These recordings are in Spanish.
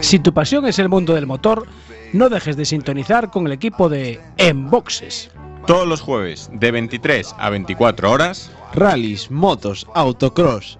Si tu pasión es el mundo del motor, no dejes de sintonizar con el equipo de Enboxes. Todos los jueves, de 23 a 24 horas, rallies, motos, autocross.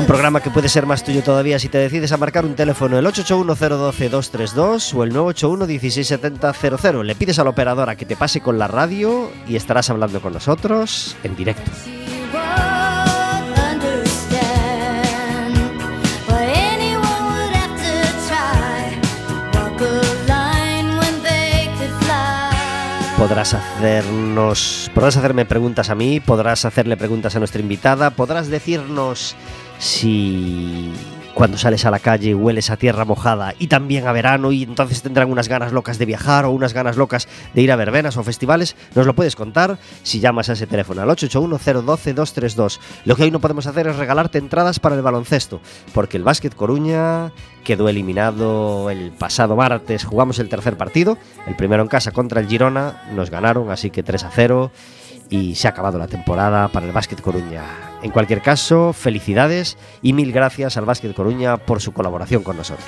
Un programa que puede ser más tuyo todavía si te decides a marcar un teléfono el 881-012-232 o el 981-16700. Le pides a la operadora que te pase con la radio y estarás hablando con nosotros en directo. Podrás hacernos, podrás hacerme preguntas a mí, podrás hacerle preguntas a nuestra invitada, podrás decirnos si cuando sales a la calle hueles a tierra mojada y también a verano y entonces tendrán unas ganas locas de viajar o unas ganas locas de ir a verbenas o festivales, nos lo puedes contar si llamas a ese teléfono al 881-012-232. Lo que hoy no podemos hacer es regalarte entradas para el baloncesto, porque el Básquet Coruña quedó eliminado el pasado martes, jugamos el tercer partido, el primero en casa contra el Girona, nos ganaron, así que 3 a 0 y se ha acabado la temporada para el Básquet Coruña. En cualquier caso, felicidades y mil gracias al Básquet Coruña por su colaboración con nosotros.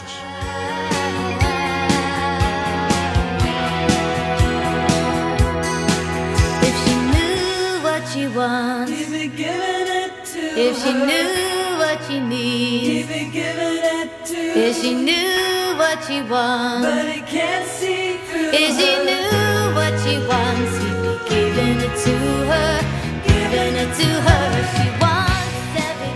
If she knew what she wants,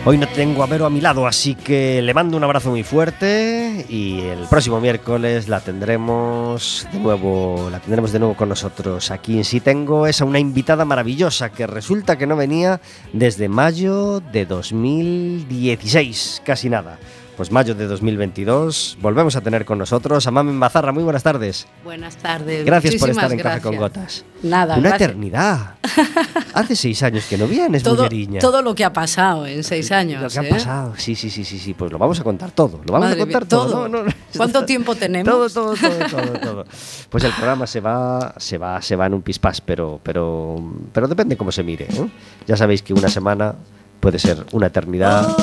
Hoy no tengo a Vero a mi lado, así que le mando un abrazo muy fuerte y el próximo miércoles la tendremos de nuevo, la tendremos de nuevo con nosotros aquí en Sí Tengo. Es a una invitada maravillosa que resulta que no venía desde mayo de 2016, casi nada. Pues mayo de 2022 volvemos a tener con nosotros a Mamen Bazarra. Muy buenas tardes. Buenas tardes. Gracias por estar en Café con gracias. Gotas. Nada, Una gracias. eternidad. Hace seis años que no vienes, Todo, mulleriña. todo lo que ha pasado en seis años. Lo que ha ¿eh? pasado, sí, sí, sí, sí, sí, pues lo vamos a contar todo, lo vamos Madre a contar mía, todo. todo. No, no, no. ¿Cuánto tiempo tenemos? Todo, todo, todo, todo, todo. Pues el programa se va, se va, se va en un pispás, pero, pero, pero depende cómo se mire. ¿eh? Ya sabéis que una semana puede ser una eternidad.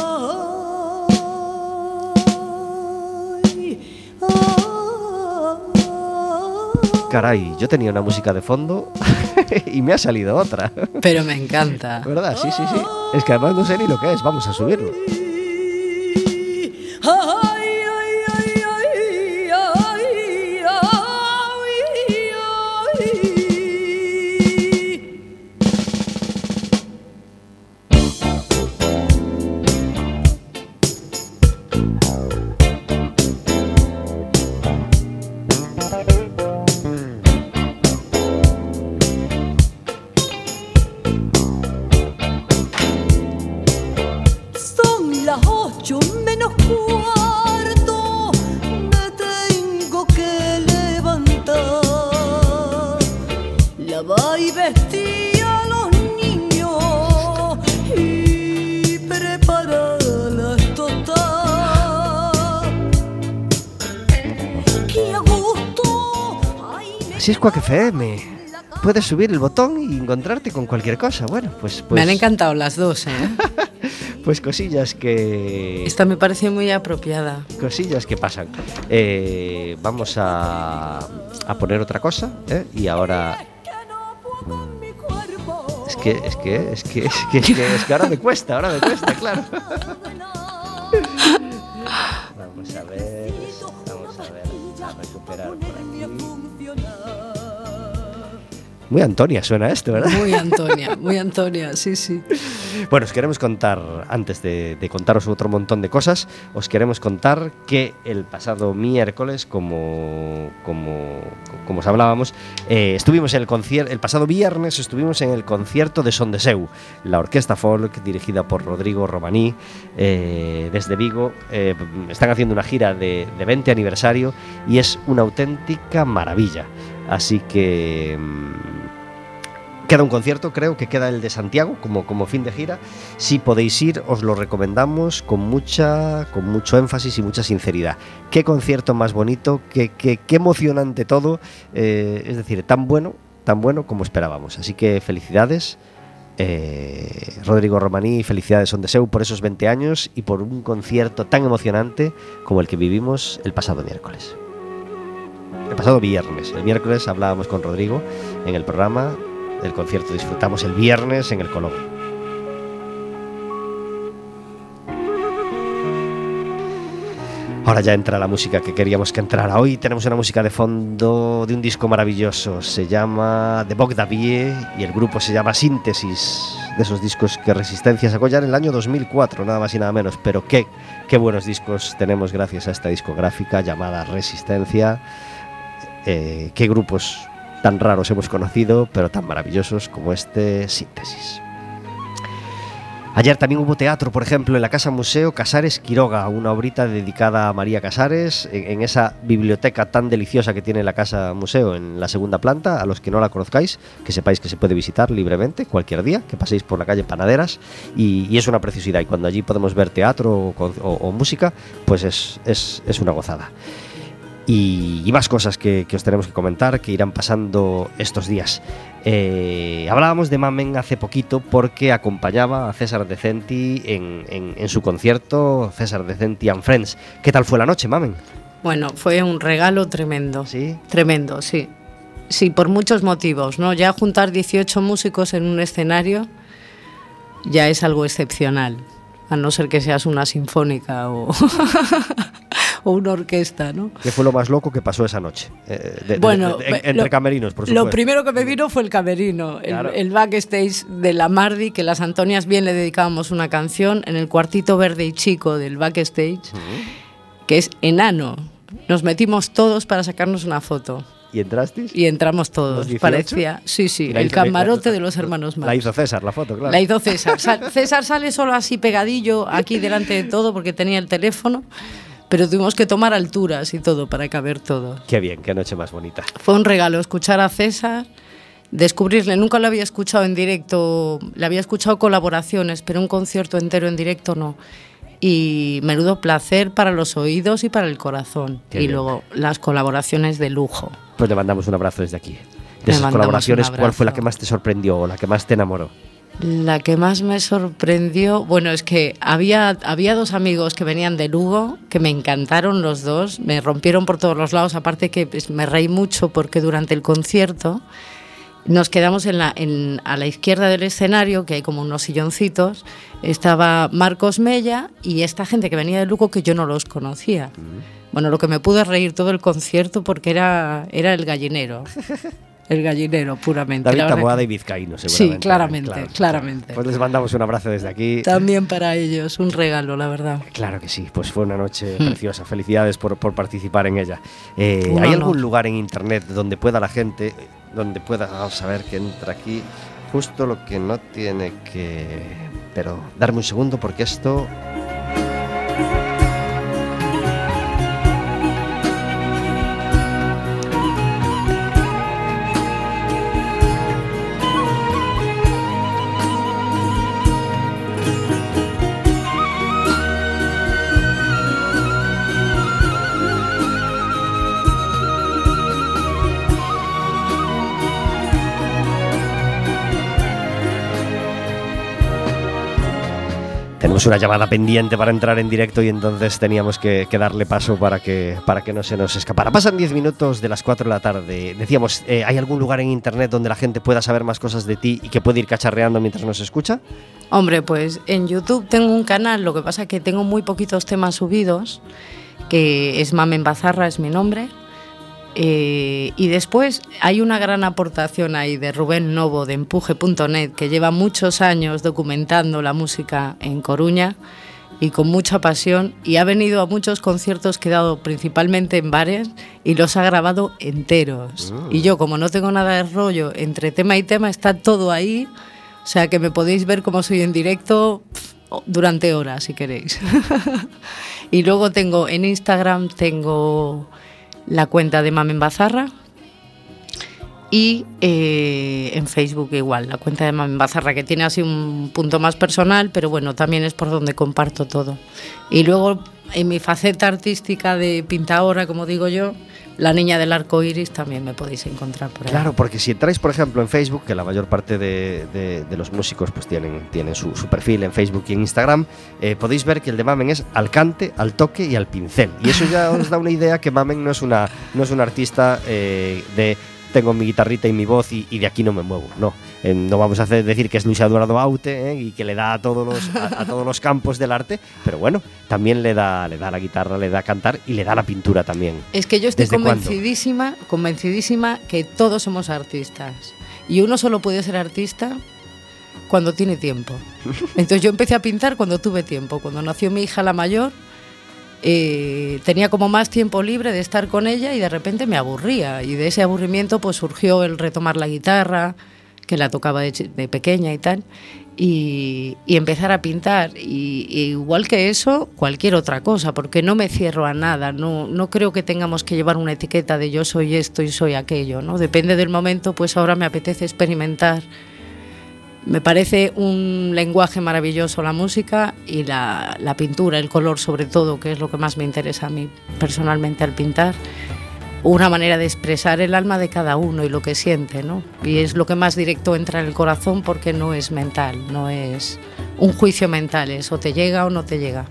Caray, yo tenía una música de fondo y me ha salido otra. Pero me encanta. ¿Verdad? Sí, sí, sí. Es que además no sé ni lo que es. Vamos a subirlo. Ay, me Así es Quack FM. Puedes subir el botón y encontrarte con cualquier cosa. Bueno, pues, pues, Me han encantado las dos, ¿eh? pues cosillas que Esta me parece muy apropiada. cosillas que pasan. Eh, vamos a, a poner otra cosa ¿eh? y ahora cuerpo. es que es que es que es que, es que, es que ahora me cuesta, ahora me cuesta, claro. Vamos a ver, vamos a ver, a recuperar Muy Antonia suena esto, ¿verdad? Muy Antonia, muy Antonia, sí, sí. Bueno, os queremos contar, antes de, de contaros otro montón de cosas, os queremos contar que el pasado miércoles, como, como, como os hablábamos, eh, estuvimos en el concierto, el pasado viernes estuvimos en el concierto de Son de Seu, la orquesta folk dirigida por Rodrigo Romaní eh, desde Vigo. Eh, están haciendo una gira de, de 20 aniversario y es una auténtica maravilla. Así que... Queda un concierto, creo que queda el de Santiago como, como fin de gira. Si podéis ir, os lo recomendamos con mucha, con mucho énfasis y mucha sinceridad. Qué concierto más bonito, qué, qué, emocionante todo. eh, es decir, tan bueno, tan bueno como esperábamos. Así que felicidades. eh, Rodrigo Romaní, felicidades Son de Seu por esos 20 años y por un concierto tan emocionante como el que vivimos el pasado miércoles. El pasado viernes. El miércoles hablábamos con Rodrigo en el programa del concierto. Disfrutamos el viernes en el Colón. Ahora ya entra la música que queríamos que entrara. Hoy tenemos una música de fondo de un disco maravilloso. Se llama The Bog Davie y el grupo se llama Síntesis. De esos discos que Resistencia sacó ya en el año 2004, nada más y nada menos. Pero qué, qué buenos discos tenemos gracias a esta discográfica llamada Resistencia. Eh, qué grupos tan raros hemos conocido, pero tan maravillosos como este Síntesis. Ayer también hubo teatro, por ejemplo, en la Casa Museo Casares Quiroga, una obrita dedicada a María Casares, en, esa biblioteca tan deliciosa que tiene la Casa Museo en la segunda planta. A los que no la conozcáis, que sepáis que se puede visitar libremente cualquier día, que paséis por la calle Panaderas, y, es una preciosidad. Y cuando allí podemos ver teatro o- o música, pues es, es- es una gozada y, y más cosas que, que os tenemos que comentar que irán pasando estos días. Eh, hablábamos de Mamen hace poquito porque acompañaba a César Decenti en, en- en su concierto César Decenti and Friends. ¿Qué tal fue la noche, Mamen? Bueno, fue un regalo tremendo. ¿Sí? Tremendo, sí. Sí, por muchos motivos, ¿no? Ya juntar 18 músicos en un escenario ya es algo excepcional, a no ser que seas una sinfónica o, o una orquesta, ¿no? ¿Qué fue lo más loco que pasó esa noche? Eh, de- Bueno, de- en- lo- entre camerinos, por supuesto. Lo primero que me vino fue el camerino, Claro. el backstage de la Mardi, que las Antonias bien le dedicábamos una canción en el cuartito verde y chico del backstage, que es enano. Nos metimos todos para sacarnos una foto ¿Y entrasteis? y entramos ¿Los todos. 18? Parecía, sí, sí, la el la- camarote la- de los hermanos La Marx. hizo César, la foto, claro. La hizo César. César sale solo así pegadillo aquí delante de todo porque tenía el teléfono, pero tuvimos que tomar alturas y todo para caber todo. Qué bien, qué noche más bonita. Fue un regalo escuchar a César, descubrirle, nunca lo había escuchado en directo, le había escuchado colaboraciones, pero un concierto entero en directo no. Y menudo placer para los oídos y para el corazón. Qué y bien. luego las colaboraciones de lujo. Pues le mandamos un abrazo desde aquí. De esas colaboraciones, ¿cuál fue la que más te sorprendió o la que más te enamoró? La que más me sorprendió, bueno, es que había, había dos amigos que venían de Lugo, que me encantaron los dos, me rompieron por todos los lados, aparte que pues, me reí mucho porque durante el concierto nos quedamos en la, en- a la izquierda del escenario, que hay como unos silloncitos, estaba Marcos Mella y esta gente que venía de Lugo que yo no los conocía. Bueno, lo que me pude reír todo el concierto porque era, era el gallinero. El gallinero, puramente. David Taboada y Vizcaíno, seguramente. Sí, claramente, Claro, claramente. claro. Pues les mandamos un abrazo desde aquí. También para ellos, un regalo, la verdad. Claro que sí, pues fue una noche Hmm. preciosa. Felicidades por, por participar en ella. Eh, ¿Hay algún lugar en internet donde pueda la gente, donde pueda ver que entra aquí. Justo lo que no tiene que... Pero darme un segundo porque esto... teníamos una llamada pendiente para entrar en directo y entonces teníamos que, que darle paso para que, para que no se nos escapara. Pasan 10 minutos de las 4 de la tarde. Decíamos, eh, ¿hay algún lugar en internet donde la gente pueda saber más cosas de ti y que puede ir cacharreando mientras nos escucha? Hombre, pues en YouTube tengo un canal, lo que pasa que tengo muy poquitos temas subidos, que es Mamen Bazarra, es mi nombre. Eh, y después hay una gran aportación ahí de Rubén Novo de empuje.net, que lleva muchos años documentando la música en Coruña y con mucha pasión y ha venido a muchos conciertos que he dado principalmente en bares y los ha grabado enteros. Y yo como no tengo nada de rollo entre tema y tema, está todo ahí, o sea que me podéis ver como soy en directo durante horas si queréis. y luego tengo en Instagram tengo la cuenta de Mamen Bazarra y eh, en Facebook igual, la cuenta de Mamen Bazarra, que tiene así un punto más personal, pero bueno, también es por donde comparto todo. Y luego en mi faceta artística de pintadora, como digo yo, la niña del arco iris también me podéis encontrar por ahí. Claro, porque si entráis, por ejemplo, en Facebook, que la mayor parte de, de- los músicos pues tienen, tienen su, perfil en Facebook y en Instagram, eh, podéis ver que el de Mamen es al cante, al toque y al pincel. Y eso ya os da una idea que Mamen no es una, no es un artista eh, de tengo mi guitarrita y mi voz y de aquí no me muevo. No, Eh, no vamos a hacer, decir que es Luis Eduardo Aute eh, y que le da a todos los, a, a todos los campos del arte, pero bueno, también le da, le da la guitarra, le da a cantar y le da la pintura también. Es que yo estoy ¿Desde cuándo? convencidísima, convencidísima que todos somos artistas. Y uno solo puede ser artista cuando tiene tiempo. Entonces yo empecé a pintar cuando tuve tiempo. Cuando nació mi hija la mayor, eh, tenía como más tiempo libre de estar con ella y de repente me aburría. Y de ese aburrimiento pues surgió el retomar la guitarra, que la tocaba de, pequeña y tal. Y, y empezar a pintar. Y, y igual que eso, cualquier otra cosa, porque no me cierro a nada. No, no creo que tengamos que llevar una etiqueta de yo soy esto y soy aquello. ¿no? Depende del momento, pues ahora me apetece experimentar. Me parece un lenguaje maravilloso la música y la, la pintura, el color sobre todo, que es lo que más me interesa a mí personalmente al pintar. Una manera de expresar el alma de cada uno y lo que siente, ¿no? Y es lo que más directo entra en el corazón porque no es mental, no es un juicio mental, es o te llega o no te llega.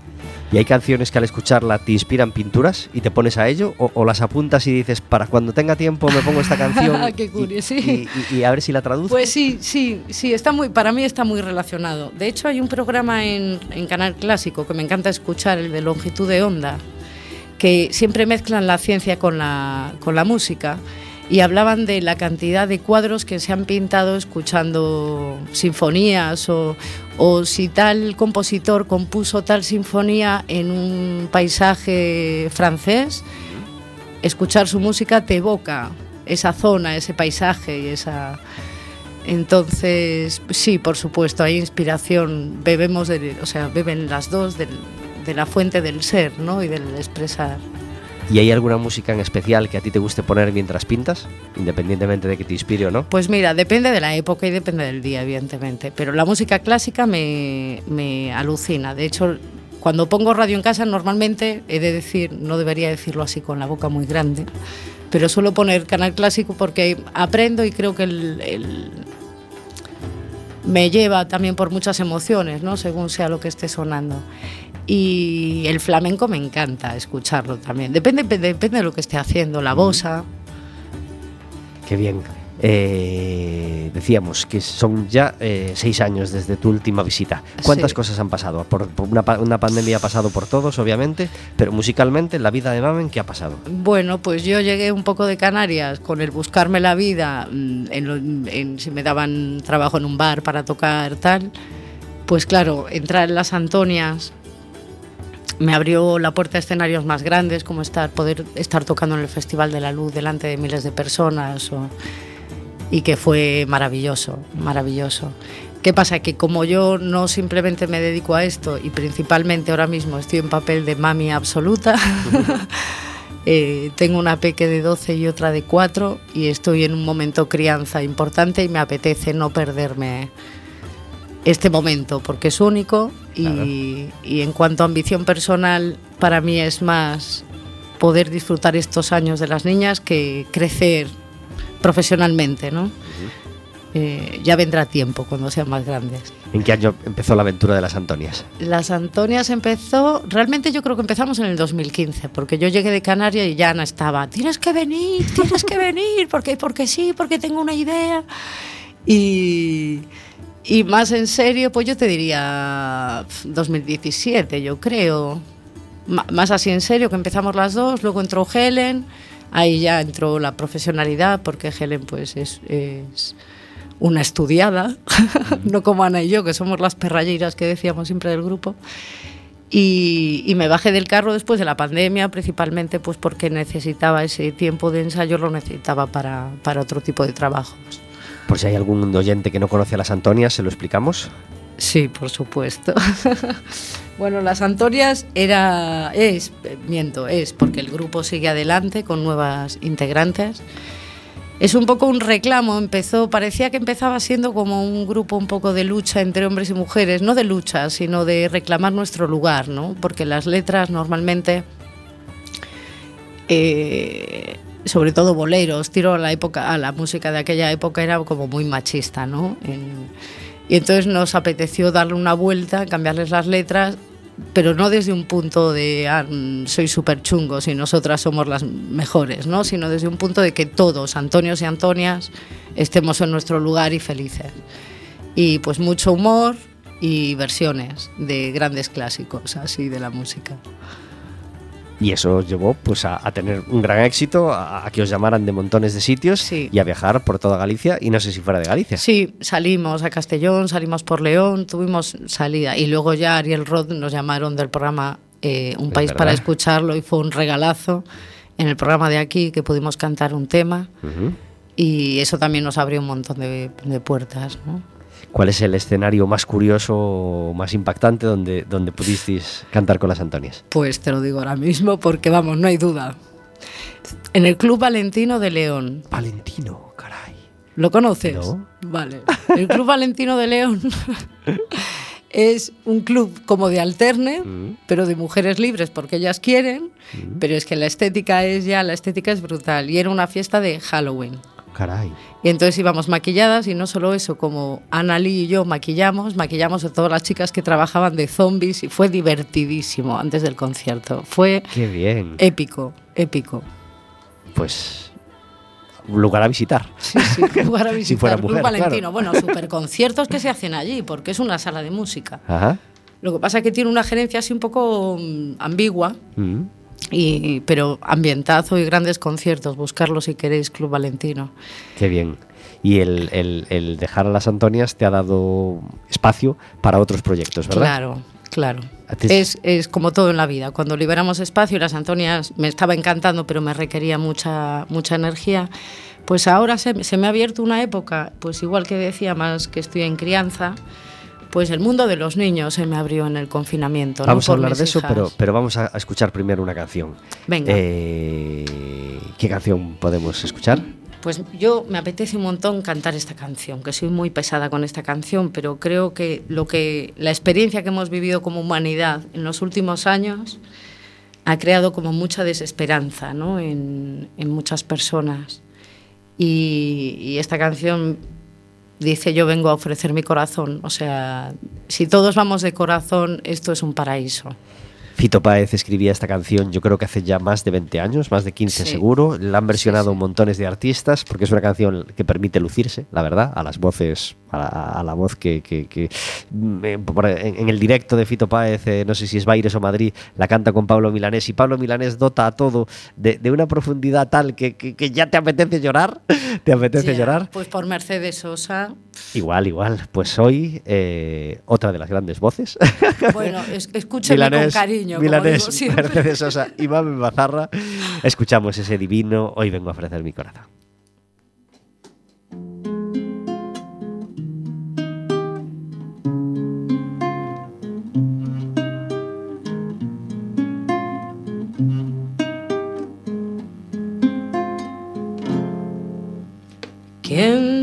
Y hay canciones que al escucharla te inspiran pinturas y te pones a ello, o, o las apuntas y dices, para cuando tenga tiempo me pongo esta canción Qué y- curioso, y, sí. y- y a ver si la traduzco. Pues sí, sí, sí, está muy, para mí está muy relacionado. De hecho, hay un programa en, en Canal Clásico que me encanta escuchar, el de longitud de onda, que siempre mezclan la ciencia con la, con la música y hablaban de la cantidad de cuadros que se han pintado escuchando sinfonías o, o si tal compositor compuso tal sinfonía en un paisaje francés, escuchar su música te evoca esa zona, ese paisaje y esa... Entonces, sí, por supuesto, hay inspiración, bebemos, de, o sea, beben las dos del- de la fuente del ser, ¿no? Y del expresar. ¿Y hay alguna música en especial que a ti te guste poner mientras pintas? Independientemente de que te inspire o no. Pues mira, depende de la época y depende del día, evidentemente. Pero la música clásica me, me alucina. De hecho, cuando pongo radio en casa, normalmente he de decir, no debería decirlo así con la boca muy grande, pero suelo poner canal clásico porque aprendo y creo que el, el- me lleva también por muchas emociones, ¿no? según sea lo que esté sonando. Y el flamenco me encanta escucharlo también. Depende, depende de lo que esté haciendo. La bosa, Qué bien. Eh, decíamos que son ya eh, seis años desde tu última visita. ¿Cuántas Sí. cosas han pasado? Por, por una, una pandemia ha pasado por todos, obviamente, pero musicalmente, la vida de Mamen, ¿qué ha pasado? Bueno, pues yo llegué un poco de Canarias con el buscarme la vida, mm, en lo- en si me daban trabajo en un bar para tocar tal, pues claro, entrar en las Antonias me abrió la puerta a escenarios más grandes, como estar, poder estar tocando en el Festival de la Luz delante de miles de personas, y que fue maravilloso, maravilloso. ¿Qué pasa? Que como yo no simplemente me dedico a esto y principalmente ahora mismo estoy en papel de mami absoluta, eh, tengo una peque de 12 y otra de 4 y estoy en un momento crianza importante y me apetece no perderme este momento porque es único y, y en cuanto a ambición personal para mí es más poder disfrutar estos años de las niñas que crecer profesionalmente, ¿no? Eh, ya vendrá tiempo cuando sean más grandes. ¿En qué año empezó la aventura de las Antonias? Las Antonias empezó, realmente yo creo que empezamos en el 2015, porque yo llegué de Canarias y ya Ana estaba, tienes que venir, tienes que venir, porque, porque sí, porque tengo una idea. Y, y más en serio, pues yo te diría pf, 2017, yo creo. Ma- más así en serio, que empezamos las dos, luego entró Helen, ahí ya entró la profesionalidad, porque Helen pues es, es una estudiada, no como Ana y yo, que somos las perralleiras que decíamos siempre del grupo. Y, y me bajé del carro después de la pandemia, principalmente pues porque necesitaba ese tiempo de ensayo, lo necesitaba para, para otro tipo de trabajos. Por si hay algún oyente que no conoce a las Antonias, ¿se lo explicamos? Sí, por supuesto. bueno, las Antonias era, es, miento, es porque el grupo sigue adelante con nuevas integrantes. Es un poco un reclamo, empezó, parecía que empezaba siendo como un grupo un poco de lucha entre hombres y mujeres, no de lucha, sino de reclamar nuestro lugar, ¿no? Porque las letras normalmente, eh, sobre todo boleros, tiro a la época, a la música de aquella época era como muy machista, ¿no? Y entonces nos apeteció darle una vuelta, cambiarles las letras, pero no desde un punto de ah, mm, soy súper chungos y nosotras somos las mejores, ¿no? sino desde un punto de que todos, Antonios y Antonias, estemos en nuestro lugar y felices. Y pues mucho humor y versiones de grandes clásicos así de la música. Y eso os llevó pues, a, a tener un gran éxito, a, a que os llamaran de montones de sitios Sí. y a viajar por toda Galicia y no sé si fuera de Galicia. Sí, salimos a Castellón, salimos por León, tuvimos salida y luego ya Ariel Roth nos llamaron del programa eh, Un Es País para escucharlo y fue un regalazo en el programa de aquí que pudimos cantar un tema Ujú. y eso también nos abrió un montón de, de puertas. ¿no? ¿Cuál es el escenario más curioso o más impactante donde, donde pudisteis cantar con las Antonias? Pues te lo digo ahora mismo porque vamos, no hay duda. En el Club Valentino de León. Valentino, caray. ¿Lo conoces? No. Vale. El Club Valentino de León es un club como de alterne, Mm. pero de mujeres libres porque ellas quieren, pero es que la estética es ya, la estética es brutal y era una fiesta de Halloween. Caray. Y entonces íbamos maquilladas y no solo eso, como Ana Lee y yo maquillamos, maquillamos a todas las chicas que trabajaban de zombies y fue divertidísimo antes del concierto. Fue Qué bien. épico, épico. Pues lugar a visitar. Sí, sí, lugar a visitar. Si fuera Club mujer, Valentino. claro. Bueno, super conciertos que se hacen allí, porque es una sala de música. Ajá. Lo que pasa es que tiene una gerencia así un poco mm, ambigua, Mm. Y, pero ambientazo y grandes conciertos. Buscarlo si queréis, Club Valentino. Qué bien. Y el, el- el dejar a las Antonias te ha dado espacio para otros proyectos, ¿verdad? Claro, claro. Es, es como todo en la vida. Cuando liberamos espacio y las Antonias me estaba encantando, pero me requería mucha, mucha energía, pues ahora se, se me ha abierto una época, pues igual que decía más que estoy en crianza, pues el mundo de los niños se me abrió en el confinamiento. ¿no? Vamos a Por hablar de eso, hijas. pero, pero vamos a, a escuchar primero una canción. Venga. Eh, ¿Qué canción podemos escuchar? Pues yo me apetece un montón cantar esta canción, que soy muy pesada con esta canción, pero creo que lo que la experiencia que hemos vivido como humanidad en los últimos años ha creado como mucha desesperanza ¿no? en, en muchas personas. Y, y esta canción dice yo vengo a ofrecer mi corazón. O sea, si todos vamos de corazón, esto es un paraíso. Fito Páez escribía esta canción, yo creo que hace ya más de 20 años, más de 15 Sí. seguro. La han versionado sí. montones de artistas porque es una canción que permite lucirse, la verdad, a las voces, a la, a la voz que, que- que, mm, eh, en, el directo de Fito Páez, eh, no sé si es Baires o Madrid, la canta con Pablo Milanés y Pablo Milanés dota a todo de, de una profundidad tal que, ya te apetece llorar, te apetece llorar. Pues por Mercedes Sosa. Igual, igual. Pues hoy eh, otra de las grandes voces. Bueno, es- escúchame con cariño. como Milanés, digo siempre. Mercedes Sosa y Bazarra. Escuchamos ese divino. Hoy vengo a ofrecer mi corazón. ¿Quién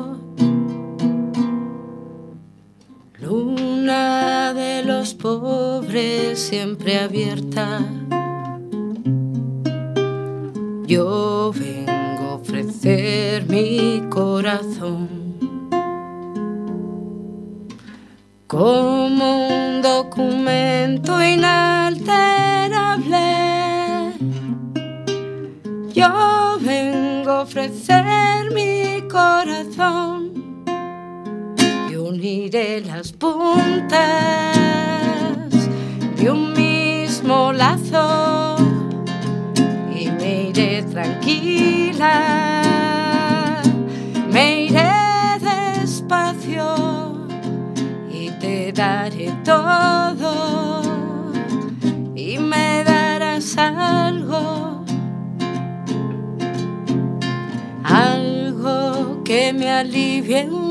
De los pobres siempre abierta. Yo vengo a ofrecer mi corazón como un documento inalterable. Yo vengo a ofrecer mi corazón uniré las puntas de un mismo lazo y me iré tranquila, me iré despacio y te daré todo y me darás algo, algo que me alivie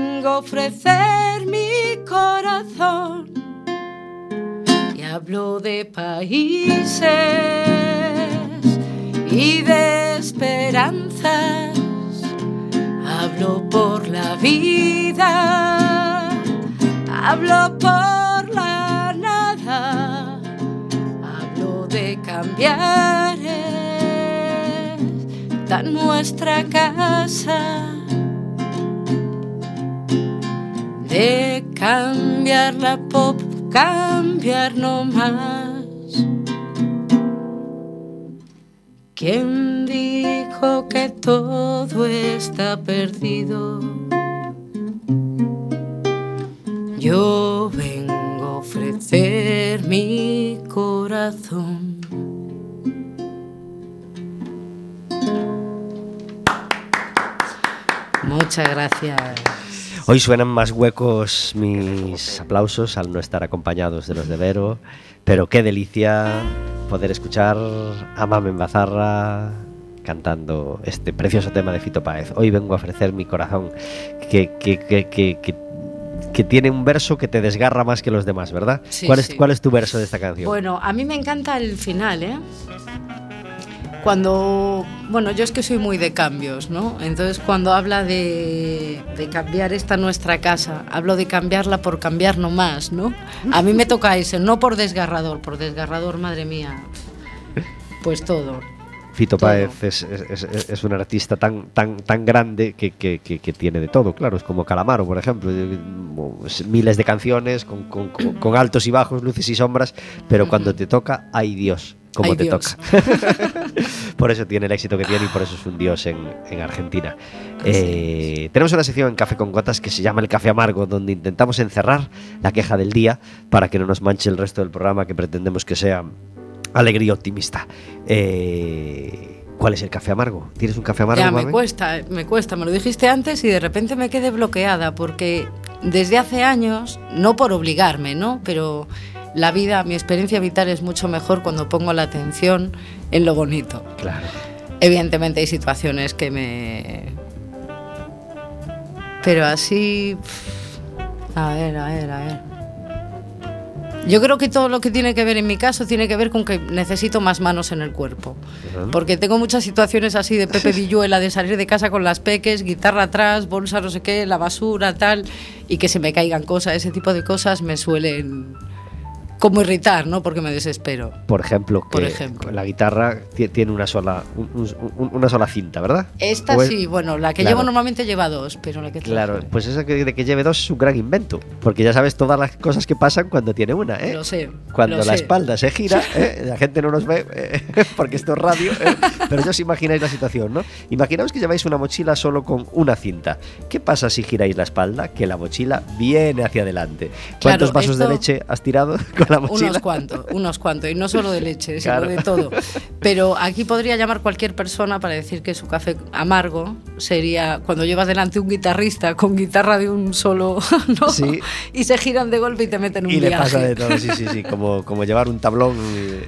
a ofrecer mi corazón y hablo de países y de esperanzas. Hablo por la vida, hablo por la nada, hablo de cambiar esta nuestra casa. De cambiarla por cambiar no más. ¿Quién dijo que todo está perdido? Yo vengo a ofrecer mi corazón. Muchas gracias. Hoy suenan más huecos mis aplausos al no estar acompañados de los de Vero, pero qué delicia poder escuchar a Mamen Bazarra cantando este precioso tema de Fito Páez. Hoy vengo a ofrecer mi corazón, que, que, que, que, tiene un verso que te desgarra más que los demás, ¿verdad? Sí, ¿Cuál, es, sí. ¿Cuál es tu verso de esta canción? Bueno, a mí me encanta el final, ¿eh? Cuando, bueno, yo es que soy muy de cambios, ¿no? Entonces cuando habla de, de cambiar esta nuestra casa, hablo de cambiarla por cambiar no más, ¿no? A mí me toca ese, no por desgarrador, por desgarrador, madre mía, pues todo. Fito todo. Páez es, es- es- es un artista tan, tan, tan grande que, que- que- que tiene de todo, claro. Es como Calamaro, por ejemplo. eh, es Miles de canciones con, con- con- con altos y bajos, luces y sombras, pero cuando te toca, ay Dios, como Ay, te Dios. toca. por eso tiene el éxito que tiene y por eso es un dios en, en Argentina. Eh, tenemos una sección en Café con Gotas que se llama El Café Amargo, donde intentamos encerrar la queja del día para que no nos manche el resto del programa que pretendemos que sea alegría y optimista. Eh, ¿Cuál es el café amargo? ¿Tienes un café amargo? Ya, me cuesta, me cuesta, me lo dijiste antes y de repente me quedé bloqueada porque desde hace años, no por obligarme, ¿no? Pero la vida, mi experiencia vital es mucho mejor cuando pongo la atención en lo bonito. Claro. Evidentemente hay situaciones que me... Pero así... A ver, a ver, a ver. Yo creo que todo lo que tiene que ver en mi caso tiene que ver con que necesito más manos en el cuerpo. Porque tengo muchas situaciones así de Pepe Villuela, de salir de casa con las peques, guitarra atrás, bolsa no sé qué, la basura, tal, y que se me caigan cosas. Ese tipo de cosas me suelen como irritar, ¿no? Porque me desespero. Por ejemplo, que Por ejemplo. la guitarra ti- tiene una sola, un- un- una sola cinta, ¿verdad? Esta O es- sí, bueno, la que Claro. llevo normalmente lleva dos, pero la que Claro, traje- pues eso que, de que lleve dos es un gran invento, porque ya sabes todas las cosas que pasan cuando tiene una, ¿eh? Lo sé. Cuando lo la sé. espalda se gira, ¿eh? la gente no nos ve eh, porque esto es radio, ¿eh? pero ya os imagináis la situación, ¿no? Imaginaos que lleváis una mochila solo con una cinta. ¿Qué pasa si giráis la espalda? Que la mochila viene hacia adelante. ¿Cuántos Claro, vasos de leche has tirado con la mochila? Unos cuantos, unos cuantos, y no solo de leche, sino Claro. de todo. Pero aquí podría llamar cualquier persona para decir que su café amargo sería cuando llevas delante un guitarrista con guitarra de un solo, ¿no? Sí. Y se giran de golpe y te meten un Y le viaje. pasa de todo, sí, sí, sí, como, como llevar un tablón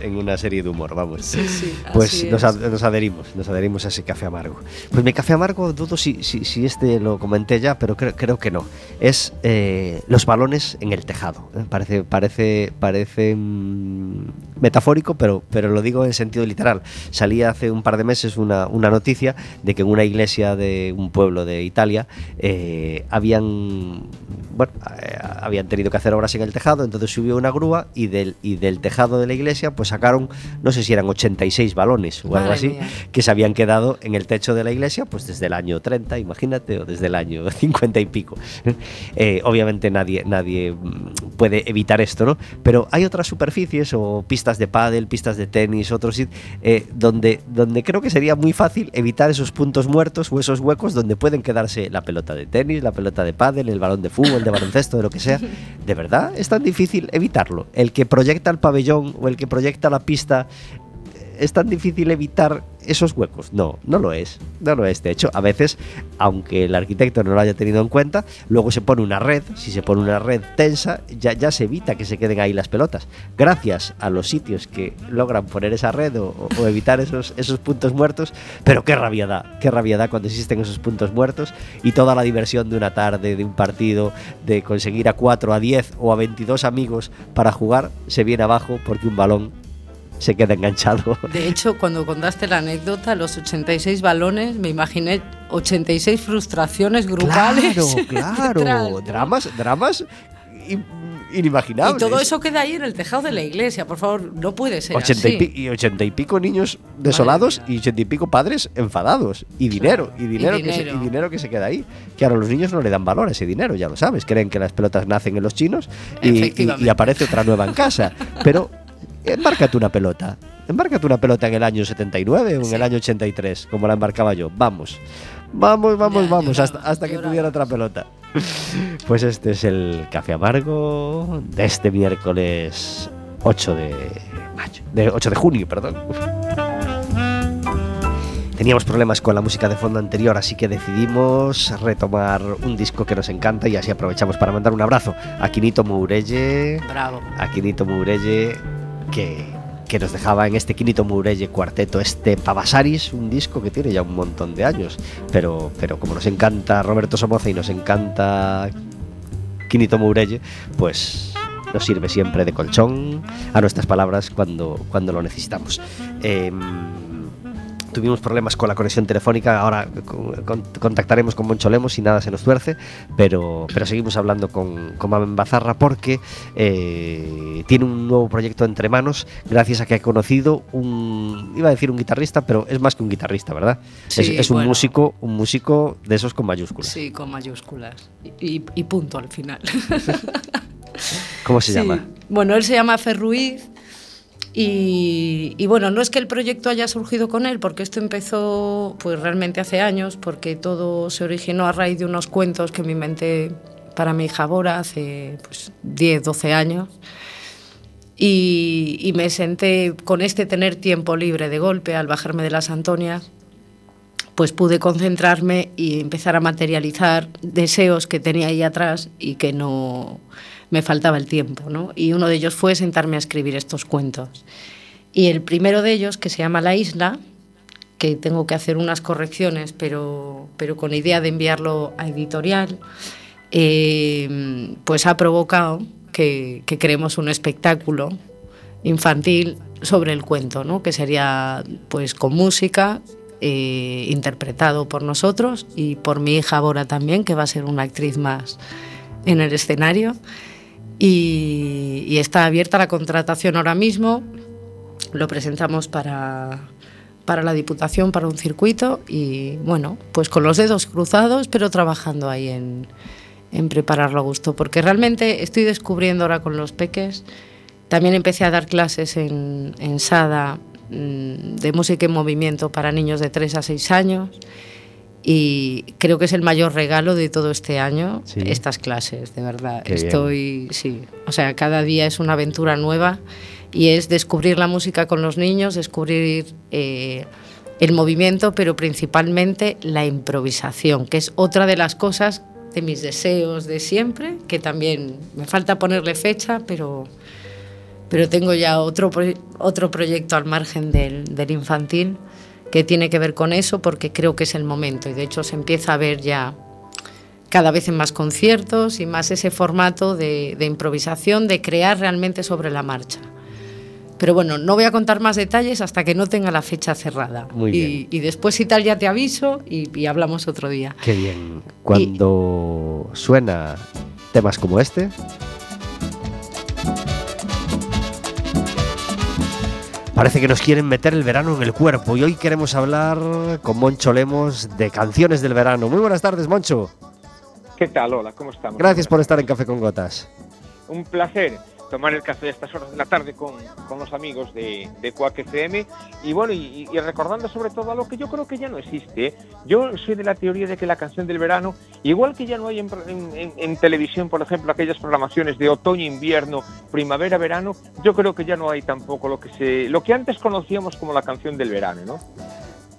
en una serie de humor, vamos. Sí, sí, Pues nos, nos adherimos, nos adherimos a ese café amargo. Pues mi café amargo, dudo si, si, si este lo comenté ya, pero creo, creo que no. Es eh, los balones en el tejado. ¿eh? Parece, parece, parece mm, metafórico, pero, pero lo digo en sentido literal. Salía hace un par de meses una, una noticia de que en una iglesia de un pueblo de Italia eh, habían bueno, eh, habían tenido que hacer obras en el tejado, entonces subió una grúa y del, y del tejado de la iglesia pues sacaron, no sé si eran 86 balones o algo así, mía. que se habían quedado en el techo de la iglesia pues desde el año 30, imagínate, o desde el año 50 y pico. Eh, obviamente nadie, nadie mm, puede evitar esto, ¿no? Pero hay otras superficies o pistas de pádel, pistas de tenis, otros eh, donde, donde creo que sería muy fácil evitar esos puntos muertos o esos huecos donde pueden quedarse la pelota de tenis, la pelota de pádel, el balón de fútbol, de baloncesto, de lo que sea. ¿De verdad es tan difícil evitarlo? El que proyecta el pabellón o el que proyecta la pista es tan difícil evitar esos huecos. No, no lo es. No lo es. De hecho, a veces, aunque el arquitecto no lo haya tenido en cuenta, luego se pone una red. Si se pone una red tensa, ya, ya se evita que se queden ahí las pelotas. Gracias a los sitios que logran poner esa red o, evitar esos, esos puntos muertos. Pero qué rabia da, qué rabia da cuando existen esos puntos muertos y toda la diversión de una tarde, de un partido, de conseguir a 4, a 10 o a 22 amigos para jugar, se viene abajo porque un balón se queda enganchado. De hecho, cuando contaste la anécdota, los 86 balones, me imaginé 86 frustraciones grupales. Claro, claro. dramas, dramas inimaginables. Y todo eso queda ahí en el tejado de la iglesia, por favor, no puede ser 80 y, así. pi- y 80 y pico niños desolados y 80 y pico padres enfadados. Y dinero, y dinero, y Que, se, y dinero que se queda ahí. Claro, los niños no le dan valor a ese dinero, ya lo sabes. Creen que las pelotas nacen en los chinos y, y- y aparece otra nueva en casa. Pero embárcate una pelota. Embárcate una pelota en el año 79 o en Sí. el año 83, como la embarcaba yo. Vamos. Vamos, vamos, Ya, vamos, hasta, hasta que tuviera otra pelota. Pues este es el café amargo de este miércoles 8 de mayo, de 8 de junio, perdón. Teníamos problemas con la música de fondo anterior, así que decidimos retomar un disco que nos encanta y así aprovechamos para mandar un abrazo a Quinito Mourelle, Bravo. a Quinito Mourelle que, nos dejaba en este Quinito Mourelle cuarteto, este Pavasaris, un disco que tiene ya un montón de años, pero, pero como nos encanta Roberto Somoza y nos encanta Quinito Mourelle, pues nos sirve siempre de colchón a nuestras palabras cuando, cuando lo necesitamos. Em, tuvimos problemas con la conexión telefónica, ahora con- con- contactaremos con Moncho Lemos si nada se nos tuerce, pero, pero seguimos hablando con, con Mamen Bazarra porque eh, tiene un nuevo proyecto entre manos gracias a que ha conocido un, iba a decir un guitarrista, pero es más que un guitarrista, ¿verdad? Sí, es, es un bueno. músico, un músico de esos con mayúsculas. Sí, con mayúsculas. Y, y- y punto al final. ¿Cómo se Sí. llama? Bueno, él se llama Ferruiz y, bueno, no es que el proyecto haya surgido con él, porque esto empezó pues realmente hace años, porque todo se originó a raíz de unos cuentos que me inventé para mi hija Bora hace pues, 10, 12 años. Y, y me senté con este tener tiempo libre de golpe al bajarme de las Antonias, pues pude concentrarme y empezar a materializar deseos que tenía ahí atrás y que no me faltaba el tiempo, ¿no? Y uno de ellos fue sentarme a escribir estos cuentos. Y el primero de ellos, que se llama La Isla, que tengo que hacer unas correcciones, pero, pero con idea de enviarlo a editorial, eh, pues ha provocado que, que creemos un espectáculo infantil sobre el cuento, ¿no? que sería pues con música, eh, interpretado por nosotros y por mi hija Bora también, que va a ser una actriz más en el escenario. Y, y está abierta la contratación ahora mismo. Lo presentamos para, para la Diputación, para un circuito y bueno, pues con los dedos cruzados, pero trabajando ahí en, en prepararlo a gusto, porque realmente estoy descubriendo ahora con los peques, también empecé a dar clases en, en SADA mm, de música en movimiento para niños de 3 a 6 años y creo que es el mayor regalo de todo este año Sí. estas clases, de verdad. Qué bien. Estoy, sí, o sea, cada día es una aventura nueva y es descubrir la música con los niños, descubrir eh, el movimiento, pero principalmente la improvisación, que es otra de las cosas de mis deseos de siempre, que también me falta ponerle fecha, pero, pero tengo ya otro, otro proyecto al margen del, del infantil que tiene que ver con eso, porque creo que es el momento y de hecho se empieza a ver ya cada vez en más conciertos y más ese formato de, de improvisación, de crear realmente sobre la marcha. Pero bueno, no voy a contar más detalles hasta que no tenga la fecha cerrada. Muy y, bien. y después si tal ya te aviso y, y hablamos otro día. Qué bien. Cuando suena temas como este. Parece que nos quieren meter el verano en el cuerpo y hoy queremos hablar con Moncho Lemos de canciones del verano. Muy buenas tardes, Moncho. ¿Qué tal? Hola, ¿cómo estamos? Gracias por estar en Café con Gotas. Un placer tomar el café a estas horas de la tarde con, con los amigos de, de Quack FM y bueno, y, recordando sobre todo algo que yo creo que ya no existe. ¿eh? Yo soy de la teoría de que la canción del verano, igual que ya no hay en- en- en televisión, por ejemplo, aquellas programaciones de otoño, invierno, primavera, verano, yo creo que ya no hay tampoco lo que se, lo que antes conocíamos como la canción del verano, ¿no?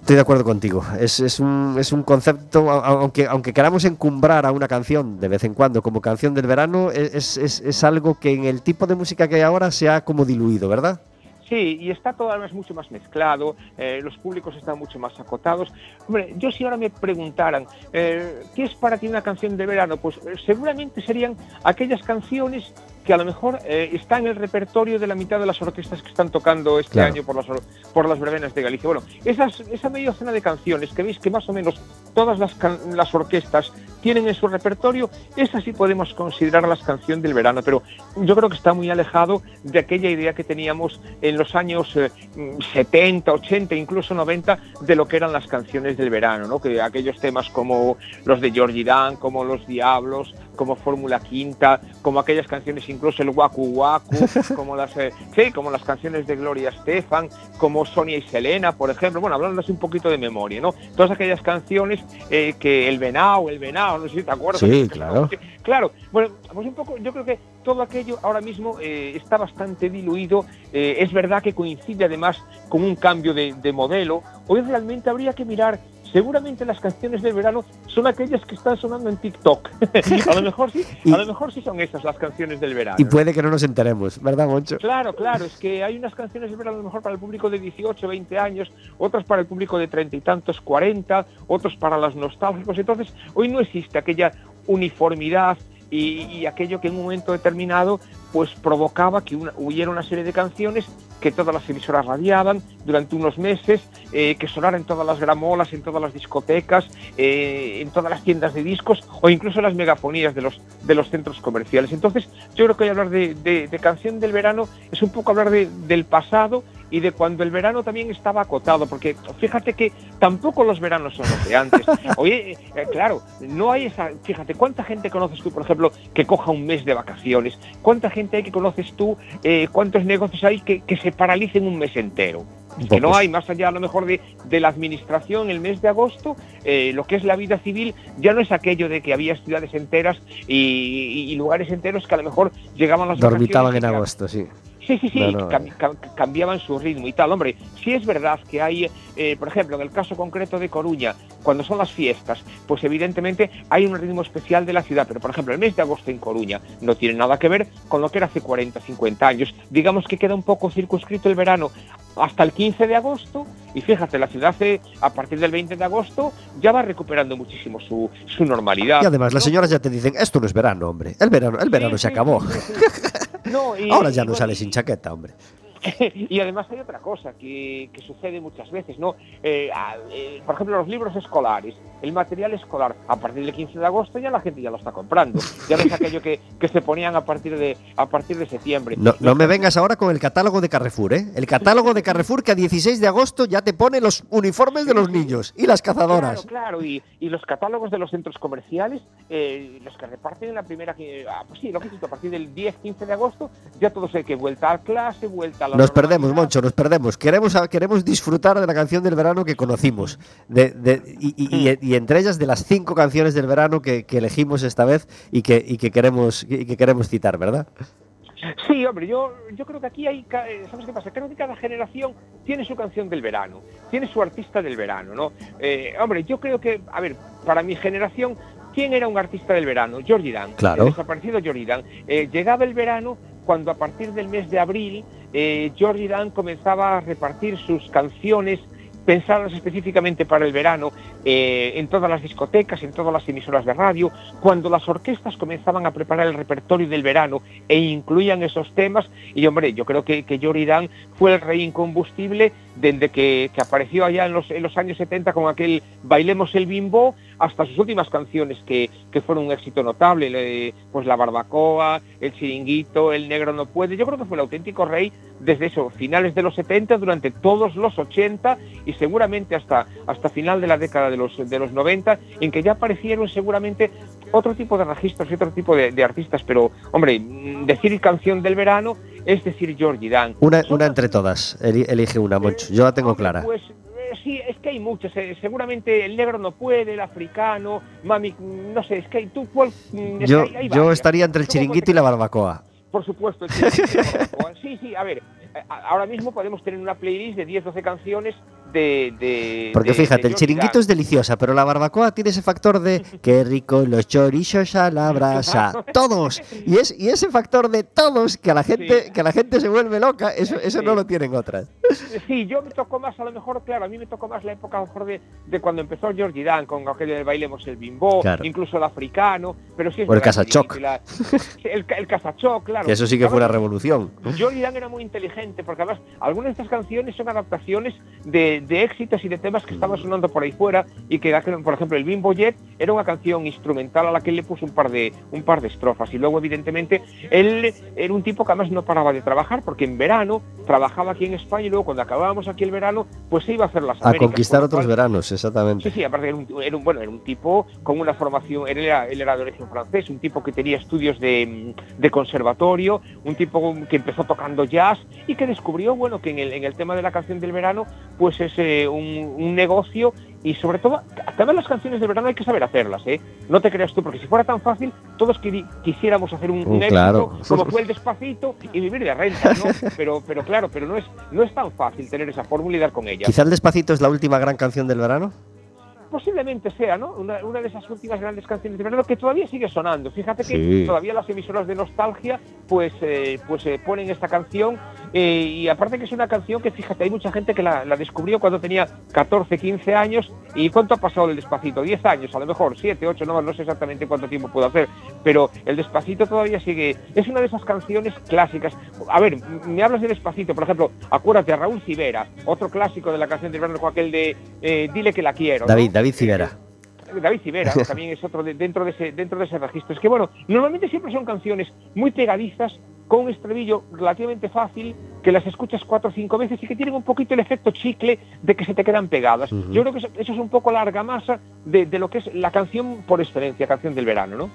Estoy de acuerdo contigo. Es, un, es un concepto, aunque, aunque queramos encumbrar a una canción de vez en cuando como canción del verano, e, es, es- es algo que en el tipo de música que hay ahora se ha como diluido, ¿verdad? Sí, y está todo además mucho más mezclado, eh, los públicos están mucho más acotados. Hombre, yo si ahora me preguntaran, eh, ¿qué es para ti una canción de verano? Pues eh, seguramente serían aquellas canciones que a lo mejor eh, están en el repertorio de la mitad de las orquestas que están tocando este Claro. año por las, or- por las verbenas de Galicia. Bueno, esas, esa media docena de canciones que veis que más o menos todas las, las orquestas tienen en su repertorio, esas sí podemos considerarlas canción del verano, pero yo creo que está muy alejado de aquella idea que teníamos en los años eh, mm, 70, 80, incluso 90, de lo que eran las canciones del verano, ¿no? Que aquellos temas como los de Georgie Dan, como Los Diablos, como Fórmula Quinta, como aquellas canciones, incluso el Waku Waku, como las, eh, sí, como las canciones de Gloria Estefan, como Sonia y Selena, por ejemplo, bueno, hablando así un poquito de memoria, ¿no? Todas aquellas canciones eh, que el Venao, el Venao, no sé si te acuerdas. Sí, claro. Claro, bueno, pues un poco, yo creo que todo aquello ahora mismo eh, está bastante diluido. Eh, es verdad que coincide además con un cambio de, de modelo. Hoy realmente habría que mirar. Seguramente las canciones del verano son aquellas que están sonando en TikTok. a lo mejor sí, a lo mejor sí son esas las canciones del verano. Y puede que no nos enteremos, ¿verdad, Moncho? Claro, claro, es que hay unas canciones de verano a lo mejor para el público de 18, 20 años, otras para el público de treinta y tantos, 40, otros para los nostálgicos. Entonces, hoy no existe aquella uniformidad y, aquello que en un momento determinado pues provocaba que una- hubiera una serie de canciones que todas las emisoras radiaban durante unos meses, eh, que sonaran en todas las gramolas, en todas las discotecas, eh, en todas las tiendas de discos o incluso en las megafonías de los, de los centros comerciales. Entonces, yo creo que hoy hablar de, de- canción del verano es un poco hablar de- del pasado y de cuando el verano también estaba acotado, porque fíjate que tampoco los veranos son los de antes. Oye, eh, eh, claro, no hay esa. Fíjate, ¿cuánta gente conoces tú, por ejemplo, que coja un mes de vacaciones? ¿Cuánta gente hay que conoces tú? eh, ¿Cuántos negocios hay que, que se paralicen un mes entero? Que no hay, más allá a lo mejor de, de la administración el mes de agosto, eh, lo que es la vida civil ya no es aquello de que había ciudades enteras y, y- y lugares enteros que a lo mejor llegaban las Dormitaban en agosto, sí. Sí, sí, sí, No, no, cam- eh. cam- cambiaban su ritmo y tal. Hombre, sí es verdad que hay, eh, por ejemplo, en el caso concreto de Coruña, cuando son las fiestas, pues evidentemente hay un ritmo especial de la ciudad, pero por ejemplo, el mes de agosto en Coruña no tiene nada que ver con lo que era hace 40, 50 años. Digamos que queda un poco circunscrito el verano hasta el 15 de agosto y fíjate, la ciudad eh, a partir del 20 de agosto ya va recuperando muchísimo su, su normalidad. Y además, las ¿no? señoras ya te dicen, esto no es verano, hombre. El verano, el Sí, verano se sí, acabó. sí. No, y- Ahora ya no bueno, sale sin chaqueta, hombre. y además hay otra cosa que, que sucede muchas veces, ¿no? Eh, eh, por ejemplo, los libros escolares, el material escolar, a partir del 15 de agosto ya la gente ya lo está comprando. Ya no es aquello que, que se ponían a partir de a partir de septiembre. No, no me vengas ahora con el catálogo de Carrefour, ¿eh? El catálogo de Carrefour que a 16 de agosto ya te pone los uniformes de los niños y las cazadoras. Claro, claro, y, y los catálogos de los centros comerciales, eh, los que reparten en la primera, que- ah, pues sí, lo que a partir del 10-15 de agosto, ya todo se que vuelta a clase, vuelta a la Nos perdemos. Moncho, nos perdemos. Queremos, queremos disfrutar de la canción del verano que conocimos. De, de- y, y- y- y entre ellas de las cinco canciones del verano que, que elegimos esta vez y que, que, queremos, y que queremos citar, ¿verdad? Sí, hombre, yo, yo creo que aquí hay, eh, ¿sabes qué pasa? Creo que cada generación tiene su canción del verano, tiene su artista del verano, ¿no? Eh, hombre, yo creo que, a ver, para mi generación, ¿quién era un artista del verano? Georgie Dan. Claro. El desaparecido Georgie Dan. Eh, llegaba el verano cuando a partir del mes de abril, eh, Georgie Dan comenzaba a repartir sus canciones pensadas específicamente para el verano eh, en todas las discotecas, en todas las emisoras de radio, cuando las orquestas comenzaban a preparar el repertorio del verano e incluían esos temas. Y hombre, yo creo que, que Jory Dan fue el rey incombustible desde que, apareció allá en los, en los años 70 con aquel Bailemos el Bimbo hasta sus últimas canciones que, que fueron un éxito notable, le- pues La Barbacoa, El Chiringuito, El Negro No Puede. Yo creo que fue el auténtico rey desde eso, finales de los 70, durante todos los 80 y seguramente hasta, hasta final de la década de los, de los 90, en que ya aparecieron seguramente otro tipo de registros y otro tipo de, de artistas. Pero, hombre, mm, decir canción del verano es decir Georgie Dan. Una, una entre todas. Eli- elige una, Moncho. Yo la tengo Hombre, clara. Pues eh, sí, es que hay muchos. eh, seguramente el negro no puede, el africano, mami, no sé, es que hay tú cuál. mm, es Yo, que hay- hay yo estaría entre el ¿Tú con cuál chiringuito y la barbacoa. Por supuesto, el chiringuito y la barbacoa. Sí, sí, a ver, eh, ahora mismo podemos tener una playlist de 10, 12 canciones de. de Porque de- fíjate, de el chiringuito es deliciosa, pero la barbacoa tiene ese factor de qué rico los chorizos a la brasa. Todos. Y, es, y ese factor de todos que a la gente, Sí. que a la gente se vuelve loca, eso, eso no Sí. lo tienen otras. Sí, yo me tocó más, a lo mejor, claro, a mí me tocó más la época a lo mejor de, de cuando empezó Georgie Dan con aquello del Bailemos el Bimbo, Claro. incluso el africano, pero sí es O el Casachoc. El, el Casachoc, claro. Que eso sí que fue una revolución. Georgie Dan era muy inteligente porque además algunas de estas canciones son adaptaciones de, de éxitos y de temas que estaban sonando por ahí fuera y que por ejemplo el Bimbo Jet era una canción instrumental a la que él le puso un par de un par de estrofas y luego evidentemente él era un tipo que además no paraba de trabajar porque en verano trabajaba aquí en España y luego cuando acabábamos aquí el verano pues se iba a hacer las A Américas, conquistar otros veranos, Sí, exactamente. sí, aparte era un, era un- bueno, era un tipo con una formación, él era, él era de origen francés, un tipo que tenía estudios de, mm, de conservatorio, un tipo que empezó tocando jazz y que descubrió, bueno, que en el, en el tema de la canción del verano, pues es eh, un, un negocio y sobre todo, también las canciones del verano hay que saber hacerlas, ¿eh? No te creas tú, porque si fuera tan fácil, todos quisiéramos hacer un, un Mm, claro. éxito como fue el despacito y vivir de renta, ¿no? Pero, pero claro, pero no es, no es tan fácil tener esa fórmula y dar con ella. Quizá el Despacito es la última gran canción del verano. posiblemente sea, ¿no? Una, una de esas últimas grandes canciones de verano que todavía sigue sonando. Fíjate que Sí. todavía las emisoras de nostalgia, pues, eh, pues eh, ponen esta canción eh, y aparte que es una canción que, fíjate, hay mucha gente que la, la descubrió cuando tenía 14, 15 años y ¿cuánto ha pasado el Despacito? 10 años, a lo mejor 7, 8, no, no sé exactamente cuánto tiempo puede hacer, pero el Despacito todavía sigue, es una de esas canciones clásicas. A ver, me hablas de Despacito, por ejemplo, acuérdate a Raúl Civera, otro clásico de la canción del verano con aquel de eh, Dile que la quiero. ¿no? David, David Civera. David Civera también es otro de- dentro de ese dentro de ese registro. Es que bueno, normalmente siempre son canciones muy pegadizas con un estribillo relativamente fácil que las escuchas cuatro o cinco veces y que tienen un poquito el efecto chicle de que se te quedan pegadas. Yo creo que eso, eso es un poco la argamasa de, de lo que es la canción por excelencia, canción del verano, ¿no?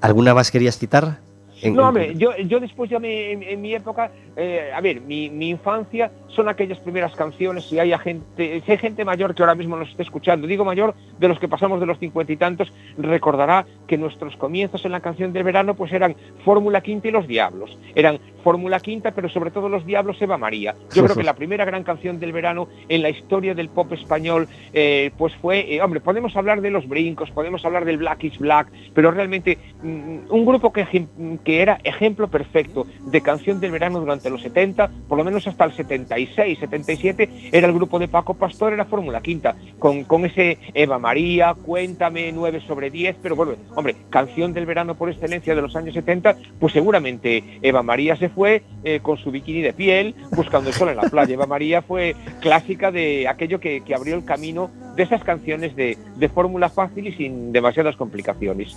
¿Alguna más querías citar? En- No, en- hombre, yo, yo después ya me, en, en mi época, eh, a ver, mi, mi infancia son aquellas primeras canciones, si hay gente, si hay gente mayor que ahora mismo nos esté escuchando, digo mayor, de los que pasamos de los cincuenta y tantos, recordará que nuestros comienzos en la canción del verano pues eran Fórmula Quinta y Los Diablos. Eran Fórmula Quinta, pero sobre todo Los Diablos Eva María. Yo creo que la primera gran canción del verano en la historia del pop español eh, pues fue, eh, hombre, podemos hablar de Los Brincos, podemos hablar del Black is Black, pero realmente mm, un grupo que, que era ejemplo perfecto de canción del verano durante los 70, por lo menos hasta el 76, 77, era el grupo de Paco Pastor, era Fórmula Quinta, con, con ese Eva María, Cuéntame, 9 sobre 10, pero bueno, hombre, canción del verano por excelencia de los años 70, pues seguramente Eva María se fue eh, con su bikini de piel, buscando el sol en la playa. Eva María fue clásica de aquello que, que abrió el camino de esas canciones de, de fórmula fácil y sin demasiadas complicaciones.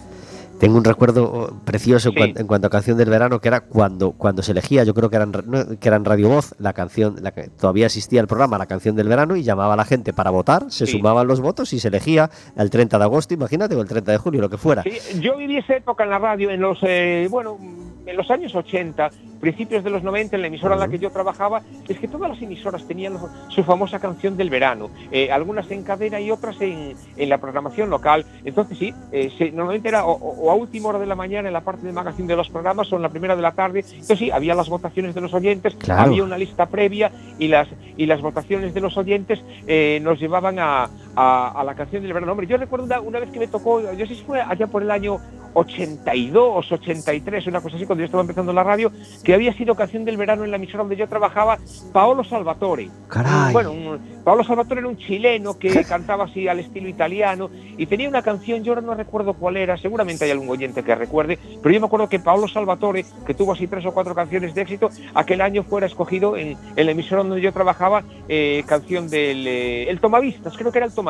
Tengo un recuerdo oh, precioso en, Sí. cuan- en cuanto a canción del verano, que era cuando, cuando se elegía, yo creo que era, en, ra- no, que era en Radio Voz, la canción, la que todavía existía el programa, la canción del verano, y llamaba a la gente para votar, se Sí. sumaban los votos y se elegía el 30 de agosto, imagínate, o el 30 de julio, lo que fuera. Sí, yo viví esa época en la radio en los, eh, bueno, en los años 80, principios de los 90, en la emisora en la que yo trabajaba, es que todas las emisoras tenían su famosa canción del verano, eh, algunas en cadena y otras en, en la programación local. Entonces sí, eh, se- normalmente era o, o- o a última hora de la mañana en la parte de magazine de los programas o en la primera de la tarde. Entonces sí, había las votaciones de los oyentes, Claro. había una lista previa y las, y las votaciones de los oyentes eh, nos llevaban a, a- a la canción del verano. Hombre, yo recuerdo una, una vez que me tocó, yo sé si fue allá por el año 82, 83, una cosa así, cuando yo estaba empezando la radio, que había sido canción del verano en la emisora donde yo trabajaba, Paolo Salvatore. Caray. Bueno, un- Paolo Salvatore era un chileno que cantaba así al estilo italiano y tenía una canción, yo ahora no recuerdo cuál era, seguramente hay algún oyente que recuerde, pero yo me acuerdo que Paolo Salvatore, que tuvo así tres o cuatro canciones de éxito, aquel año fuera escogido en, en la emisora donde yo trabajaba, eh, canción del eh, El Tomavistas, creo que era el Tomavistas,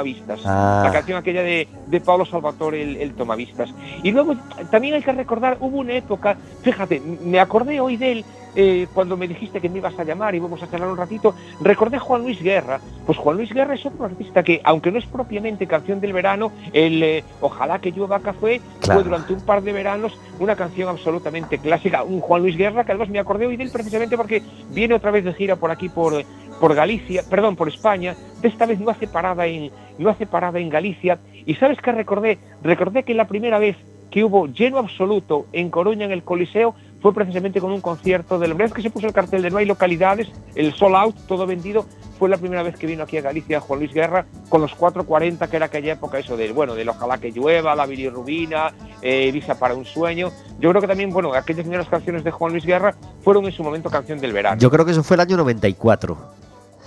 Ah. la canción aquella de, de Paolo Salvatore, el, el Tomavistas. Y luego también hay que recordar, hubo una época, fíjate, me acordé hoy de él eh, cuando me dijiste que me ibas a llamar y vamos a charlar un ratito, recordé Juan Luis Guerra. Pues Juan Luis Guerra es otro artista que, aunque no es propiamente canción del verano, el eh, Ojalá que llueva café Claro. fue durante un par de veranos una canción absolutamente clásica. Un Juan Luis Guerra que además me acordé hoy de él precisamente porque viene otra vez de gira por aquí por, por Galicia, perdón, por España. Esta vez no hace parada en no hace parada en Galicia. Y sabes qué recordé? Recordé que la primera vez que hubo lleno absoluto en Coruña en el Coliseo fue precisamente con un concierto de la primera vez que se puso el cartel de no hay localidades, el sold out, todo vendido, fue la primera vez que vino aquí a Galicia Juan Luis Guerra con los 440, que era aquella época eso del, bueno, del ojalá que llueva, la bilirrubina, eh, Visa para un sueño. Yo creo que también, bueno, aquellas primeras canciones de Juan Luis Guerra fueron en su momento canción del verano. Yo creo que eso fue el año 94.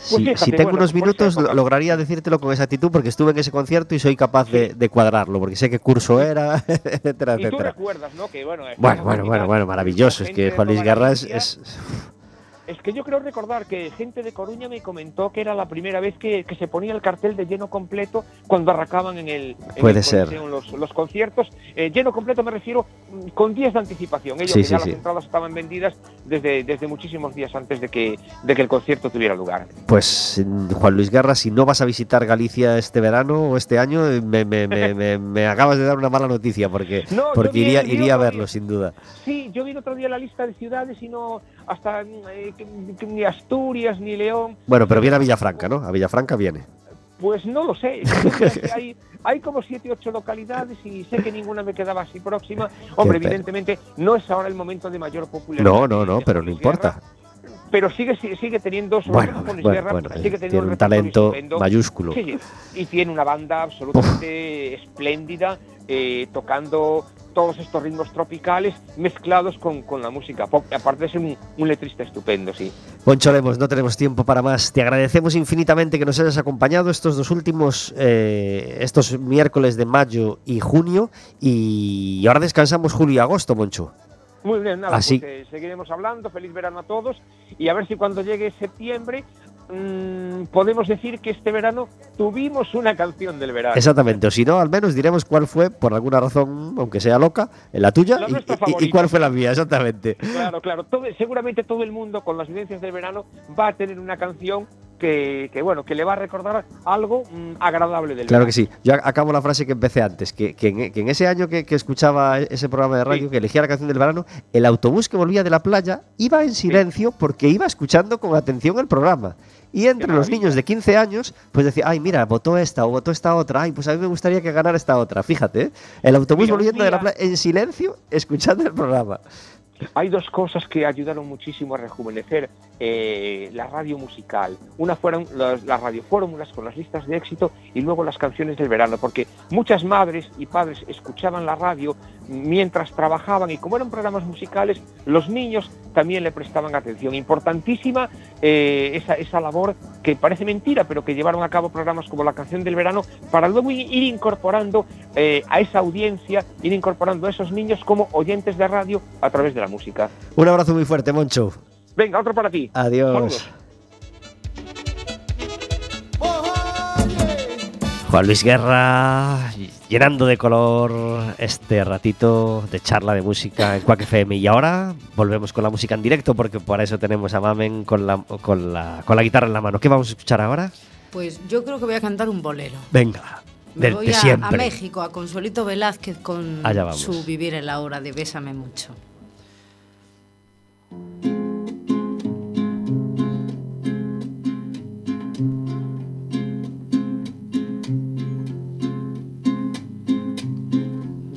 Si, Pues fíjate, si tengo bueno, unos minutos, época. lograría decírtelo con exactitud porque estuve en ese concierto y soy capaz de, de cuadrarlo, porque sé qué curso era, etcétera, y tú etcétera. recuerdas, ¿no? Que bueno, Bueno, bueno, bueno, bueno, maravilloso. Es que Juan Luis Guerra es, es- Es que yo creo recordar que gente de Coruña me comentó que era la primera vez que, que se ponía el cartel de lleno completo cuando arrancaban en el, en Puede el ser. Los, los conciertos. Eh, lleno completo me refiero mm, con días de anticipación. Ellos Sí, que sí, ya sí. las entradas estaban vendidas desde, desde muchísimos días antes de que, de que el concierto tuviera lugar. Pues Juan Luis Guerra, si no vas a visitar Galicia este verano o este año, me, me- me- me- acabas de dar una mala noticia porque, No, porque iría, iría a verlo día. sin duda. Sí, yo vi el otro día la lista de ciudades y no hasta eh, ni Asturias ni León. Bueno, pero viene a Villafranca, ¿no? A Villafranca viene. Pues no lo sé. Hay, hay como siete, ocho localidades y sé que ninguna me quedaba así próxima. Hombre, evidentemente no es ahora el momento de mayor popularidad. No, no, no, pero no importa. Pero sigue, sigue, teniendo, sobre Bueno, sigue teniendo tiene un talento mayúsculo. Sí, sí, y tiene una banda absolutamente espléndida, eh, tocando todos estos ritmos tropicales mezclados con, con la música pop, aparte ser un, un letrista estupendo, sí. Poncho Lemos, no tenemos tiempo para más. Te agradecemos infinitamente que nos hayas acompañado estos dos últimos, eh, estos miércoles de mayo y junio. Y ahora descansamos julio y agosto, Moncho. Muy bien, nada, Así- pues, eh, seguiremos hablando, feliz verano a todos y a ver si cuando llegue septiembre mm, podemos decir que este verano tuvimos una canción del verano. Exactamente, o si no, al menos diremos cuál fue, por alguna razón, aunque sea loca, la tuya La y, cuál fue la mía, exactamente. Claro, claro, todo- seguramente todo el mundo con las vivencias del verano va a tener una canción que, que, bueno, que le va a recordar algo mm, agradable del Claro verano. que sí. Yo ac- acabo la frase que empecé antes, que, que en, que en ese año que, escuchaba ese programa de radio, Sí. que elegía la canción del verano, el autobús que volvía de la playa iba en silencio porque iba escuchando con atención el programa. Y entre los niños de 15 años, pues decía, ay, mira, votó esta o votó esta otra, ay, pues a mí me gustaría que ganara esta otra. Fíjate, ¿eh? el autobús volviendo de la playa en silencio, escuchando el programa. Hay dos cosas que ayudaron muchísimo a rejuvenecer eh, la radio musical. Una fueron las, las radiofórmulas con las listas de éxito y luego las canciones del verano, porque muchas madres y padres escuchaban la radio mientras trabajaban y como eran programas musicales, los niños también le prestaban atención. Importantísima eh, esa, labor que parece mentira, pero que llevaron a cabo programas como la canción del verano para luego ir ir incorporando eh, a esa audiencia, ir incorporando a esos niños como oyentes de radio a través de la música. Un abrazo muy fuerte, Moncho. Venga, otro para ti. Adiós. Saludos. Juan Luis Guerra llenando de color este ratito de charla de música en Quack FM. Y ahora volvemos con la música en directo porque para eso tenemos a Mamen con la, con la, con la guitarra en la mano. ¿Qué vamos a escuchar ahora? Pues yo creo que voy a cantar un bolero. Venga, Me de, voy a, a. México, a Consuelito Velázquez con su Vivir en la hora de Bésame mucho.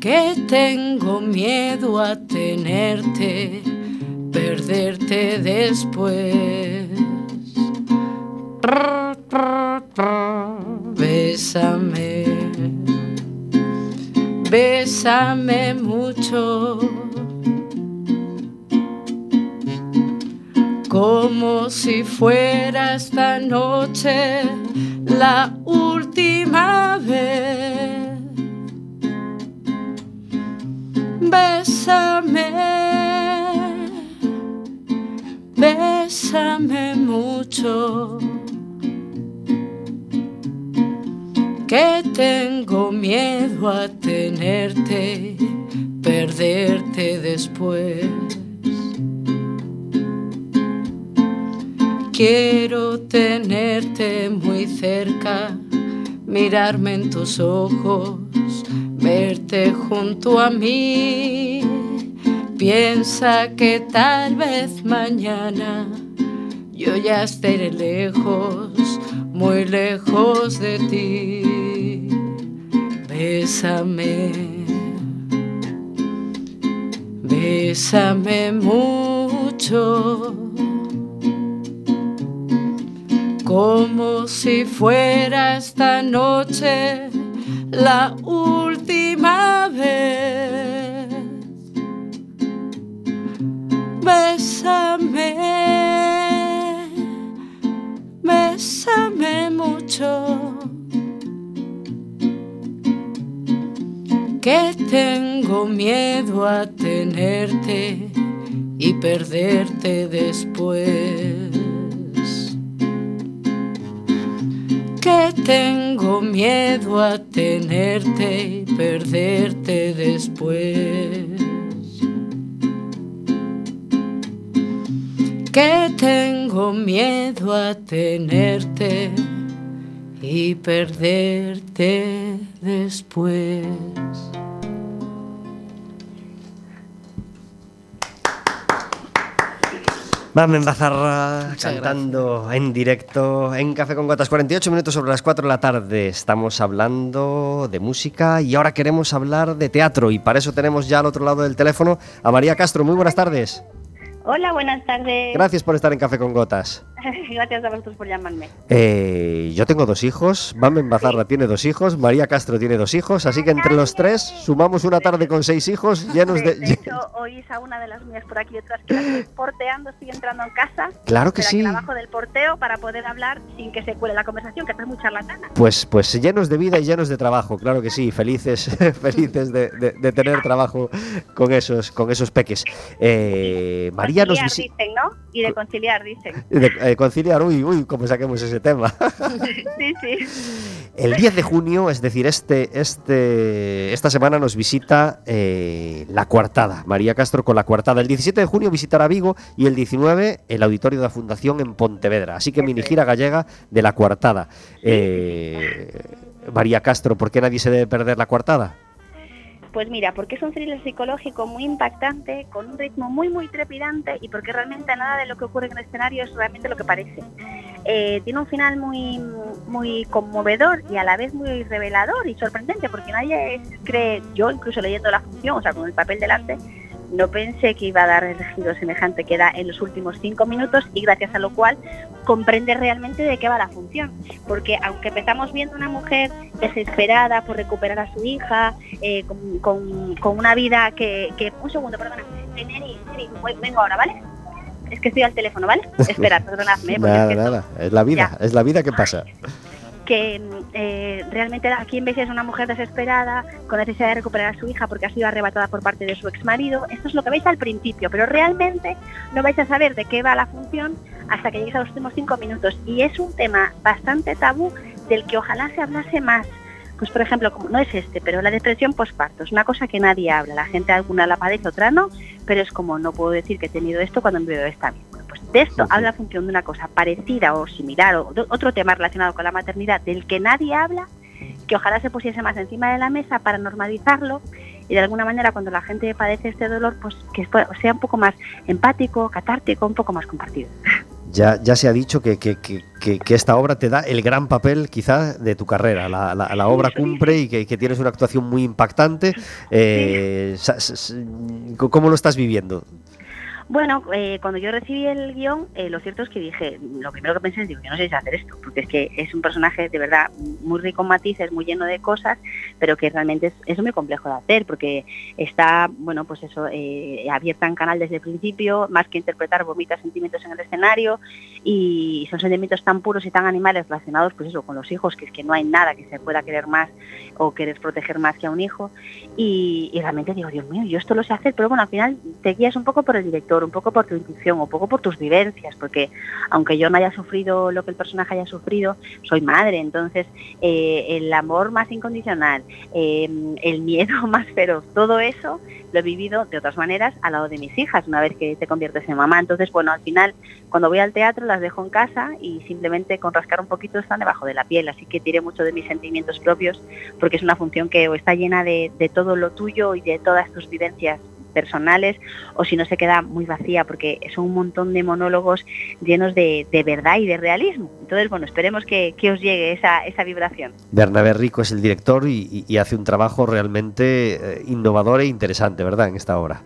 Que tengo miedo a tenerte, perderte después. Bésame, bésame mucho. Como si fuera esta noche la última vez. Bésame, bésame mucho. Que tengo miedo a tenerte, perderte después. Quiero tenerte muy cerca, mirarme en tus ojos, junto a mí. Piensa que tal vez mañana yo ya estaré lejos, muy lejos de ti. Bésame, bésame mucho como si fuera esta noche la última vez. Bésame, bésame mucho. Que tengo miedo a tenerte y perderte después. que tengo miedo a tenerte y perderte después. Que tengo miedo a tenerte y perderte después. Mamen Bazarra cantando en directo en Café con Gotas, 48 minutos sobre las 4 de la tarde. Estamos hablando de música y ahora queremos hablar de teatro y para eso tenemos ya al otro lado del teléfono a María Castro. Muy buenas tardes. Hola, buenas tardes. Gracias por estar en Café con Gotas. Gracias a vosotros por llamarme. Eh, yo tengo dos hijos, Mamen Bazarra tiene dos hijos, María Castro tiene dos hijos, así que entre los tres sumamos una tarde con seis hijos llenos De, de... hecho, oís a una de las mías por aquí detrás que la estoy porteando, estoy entrando en casa. Claro que sí. la bajo del porteo para poder hablar sin que se cuele la conversación, que es muy charlatana. Pues, pues llenos de vida y llenos de trabajo, claro que sí, felices, felices de, de- de tener trabajo con esos, con esos peques. Eh, María nos conciliar, visita... dicen, ¿no? Y de conciliar, dicen. De, eh, conciliar, uy, uy, cómo saquemos ese tema. sí, sí. El 10 de junio, es decir, este, este, esta semana nos visita eh, La Cuartada, María Castro con La Cuartada. El 17 de junio visitará Vigo y el 19 el Auditorio de la Fundación en Pontevedra. Así que mini gira gallega de La Cuartada. Eh, María Castro, ¿por qué nadie se debe perder La Cuartada? Pues mira, porque es un thriller psicológico muy impactante, con un ritmo muy, muy trepidante y porque realmente nada de lo que ocurre en el escenario es realmente lo que parece. Eh, tiene un final muy, muy conmovedor y a la vez muy revelador y sorprendente, porque nadie cree, yo incluso leyendo la función, o sea, con el papel delante, no pensé que iba a dar el giro semejante que da en los últimos cinco minutos y gracias a lo cual comprende realmente de qué va la función. Porque aunque empezamos viendo una mujer desesperada por recuperar a su hija, eh, con, con- con una vida que, que- Un segundo, perdona. Neri, vengo ahora, ¿vale? Es que estoy al teléfono, ¿vale? Espera, perdonadme. porque es nada, que nada, es la vida, es la vida que pasa. Que eh, realmente aquí en de es una mujer desesperada con necesidad de recuperar a su hija porque ha sido arrebatada por parte de su ex marido. Esto es lo que veis al principio, pero realmente no vais a saber de qué va la función hasta que lleguéis a los últimos cinco minutos. Y es un tema bastante tabú del que ojalá se hablase más. Pues por ejemplo, como no es este, pero la depresión postparto es una cosa que nadie habla. La gente alguna la padece, otra no, pero es como no puedo decir que he tenido esto cuando mi bebé está bien. Bueno, pues de esto habla la función de una cosa parecida o similar o de otro tema relacionado con la maternidad del que nadie habla, que ojalá se pusiese más encima de la mesa para normalizarlo y de alguna manera cuando la gente padece este dolor, pues que sea un poco más empático, catártico, un poco más compartido. Ya, ya se ha dicho que, que- que- que- que esta obra te da el gran papel quizá de tu carrera. La, la- la obra cumple y que, tienes una actuación muy impactante. Eh, ¿Cómo lo estás viviendo? Bueno, eh, cuando yo recibí el guion, eh, lo cierto es que dije, lo primero que pensé es, digo, yo no sé si hacer esto, porque es que es un personaje de verdad muy rico en matices, muy lleno de cosas, pero que realmente es, muy complejo de hacer, porque está, bueno, pues eso, eh, abierta en canal desde el principio, más que interpretar, vomita sentimientos en el escenario, y son sentimientos tan puros y tan animales relacionados, pues eso, con los hijos, que es que no hay nada que se pueda querer más o querer proteger más que a un hijo, y, y realmente digo, Dios mío, yo esto lo sé hacer, pero bueno, al final te guías un poco por el director, un poco por tu intuición, un poco por tus vivencias, porque aunque yo no haya sufrido lo que el personaje haya sufrido, soy madre, entonces eh, el amor más incondicional, eh, el miedo más feroz, todo eso lo he vivido de otras maneras al lado de mis hijas, una vez que te conviertes en mamá. Entonces, bueno, al final, cuando voy al teatro, las dejo en casa y simplemente con rascar un poquito están debajo de la piel. Así que tiré mucho de mis sentimientos propios, porque es una función que está llena de, de todo lo tuyo y de todas tus vivencias personales o si no se queda muy vacía porque son un montón de monólogos llenos de, de verdad y de realismo. Entonces, bueno, esperemos que, que os llegue esa, esa vibración. Bernabé Rico es el director y, y- hace un trabajo realmente eh, innovador e interesante, ¿verdad? En esta obra.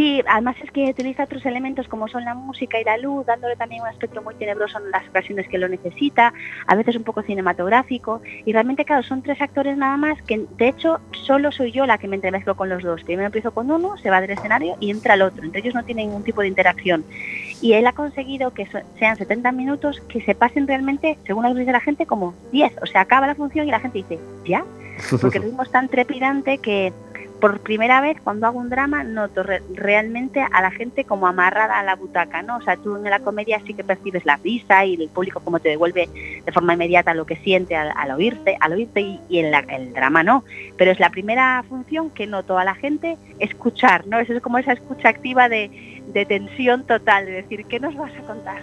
Sí, además es que utiliza otros elementos como son la música y la luz, dándole también un aspecto muy tenebroso en las ocasiones que lo necesita, a veces un poco cinematográfico, y realmente, claro, son tres actores nada más que, de hecho, solo soy yo la que me entremezclo con los dos. Primero empiezo con uno, se va del escenario y entra el otro, entre ellos no tienen ningún tipo de interacción. Y él ha conseguido que sean 70 minutos que se pasen realmente, según lo que dice la gente, como 10. O sea, acaba la función y la gente dice, ¿ya? Porque el ritmo es tan trepidante que por primera vez cuando hago un drama noto re- realmente a la gente como amarrada a la butaca, ¿no? O sea, tú en la comedia sí que percibes la risa y el público como te devuelve de forma inmediata lo que siente al, oírte, al oírte y, y en la- el drama no. Pero es la primera función que noto a la gente escuchar, ¿no? Eso es como esa escucha activa de, de tensión total, de decir, ¿qué nos vas a contar?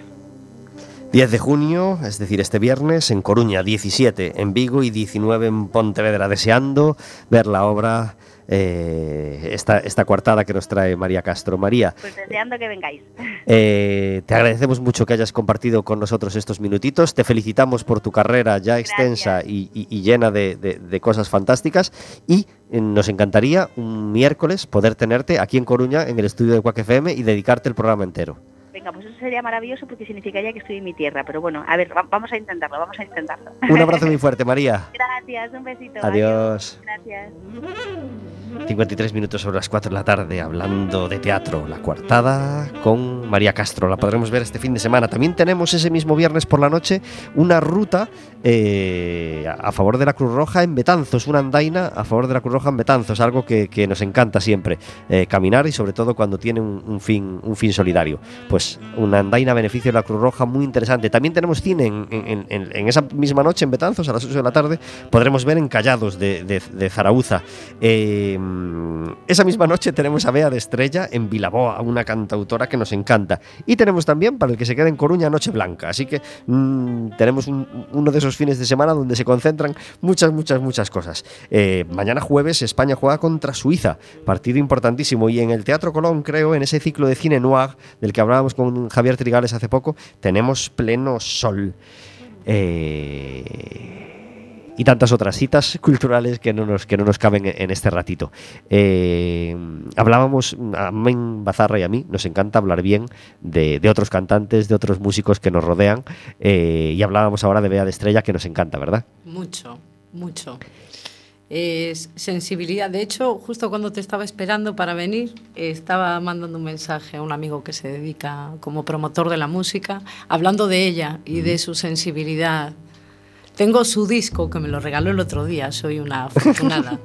10 de junio, es decir, este viernes, en Coruña, 17 en Vigo y 19 en Pontevedra, deseando ver la obra, eh, esta, esta coartada que nos trae María Castro. María, Pues deseando que vengáis. eh, te agradecemos mucho que hayas compartido con nosotros estos minutitos, te felicitamos por tu carrera ya extensa y, y- y llena de, de- de cosas fantásticas y eh, nos encantaría un miércoles poder tenerte aquí en Coruña, en el estudio de Quack FM y dedicarte el programa entero. Venga, pues eso sería maravilloso porque significaría que estoy en mi tierra. Pero bueno, a ver, va- vamos a intentarlo, vamos a intentarlo. Un abrazo muy fuerte, María. Gracias, un besito. Adiós. Gracias. 53 minutos sobre las 4 de la tarde hablando de teatro, La Coartada con María Castro. La podremos ver este fin de semana. También tenemos ese mismo viernes por la noche una ruta eh, a a favor de la Cruz Roja en Betanzos, una andaina a favor de la Cruz Roja en Betanzos, algo que, que nos encanta siempre, eh, caminar y sobre todo cuando tiene un, un fin, un fin solidario. Pues una andaina a beneficio de la Cruz Roja muy interesante. También tenemos cine en, esa misma noche en Betanzos, a las 8 de la tarde, podremos ver Encallados de, de, de Zarauza. Eh, esa misma noche tenemos a Bea de Estrella en Vilaboa, una cantautora que nos encanta. Y tenemos también, para el que se quede en Coruña, Noche Blanca. Así que mm, tenemos un- uno de esos fines de semana donde se concentran muchas, muchas, muchas cosas. Eh, mañana jueves España juega contra Suiza, partido importantísimo. Y en el Teatro Colón, creo, en ese ciclo de cine noir del que hablábamos con Javier Trigales hace poco, tenemos pleno sol. Eh, y tantas otras citas culturales que no nos, que no nos caben en este ratito. Eh, hablábamos, a Men Bazarra y a mí, nos encanta hablar bien de, de otros cantantes, de otros músicos que nos rodean, eh, y hablábamos ahora de Bea de Estrella, que nos encanta, ¿verdad? Mucho, mucho. Es sensibilidad. De hecho, justo cuando te estaba esperando para venir, estaba mandando un mensaje a un amigo que se dedica como promotor de la música, hablando de ella y de su sensibilidad. Tengo su disco que me lo regaló el otro día, soy una afortunada.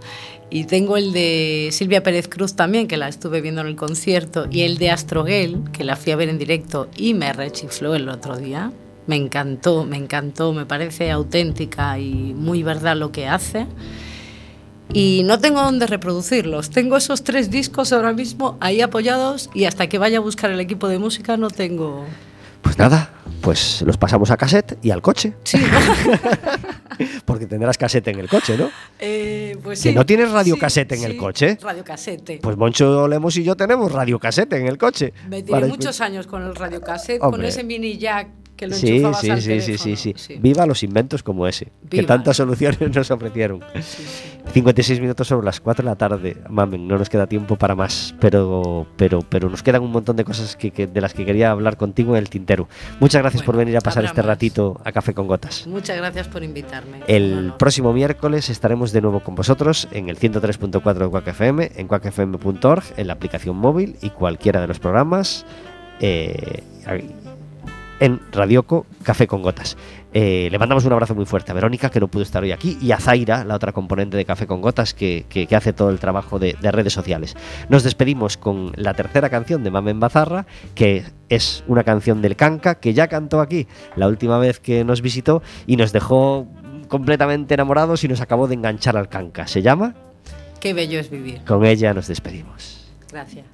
y tengo el de Silvia Pérez Cruz también, que la estuve viendo en el concierto, y el de Astroguel, que la fui a ver en directo y me rechifló el otro día. Me encantó, me encantó, me parece auténtica y muy verdad lo que hace. Y no tengo dónde reproducirlos. Tengo esos tres discos ahora mismo ahí apoyados y hasta que vaya a buscar el equipo de música no tengo... Pues nada, pues los pasamos a cassette y al coche. Sí, Porque tendrás cassette en el coche, ¿no? Eh, pues ¿Que sí, no tienes sí, radiocasete en el sí, coche? Radiocasete. Pues Moncho Lemos y yo tenemos radiocasete en el coche. Me tiré muchos años con el radiocassette, con Hombre. ese mini jack que lo Sí, sí, al sí, sí, sí, sí. Viva los inventos como ese, que tantas soluciones nos ofrecieron. 56 minutos sobre las 4 de la tarde, mamen, no nos queda tiempo para más, pero pero pero nos quedan un montón de cosas que, que- de las que quería hablar contigo en el tintero. Muchas gracias por venir a pasar este más. ratito a Café con Gotas. Muchas gracias por invitarme. El próximo miércoles estaremos de nuevo con vosotros en el 103.4 de Quack FM, en quackfm.org, en la aplicación móvil y cualquiera de los programas eh, en Radioco Café con Gotas. Eh, le mandamos un abrazo muy fuerte a Verónica, que no pudo estar hoy aquí, y a Zaira, la otra componente de Café con Gotas, que, que- que hace todo el trabajo de, de redes sociales. Nos despedimos con la tercera canción de Mamen Bazarra, que es una canción del Canca, que ya cantó aquí la última vez que nos visitó y nos dejó completamente enamorados y nos acabó de enganchar al Canca. Se llama Qué bello es vivir. Con ella nos despedimos. Gracias.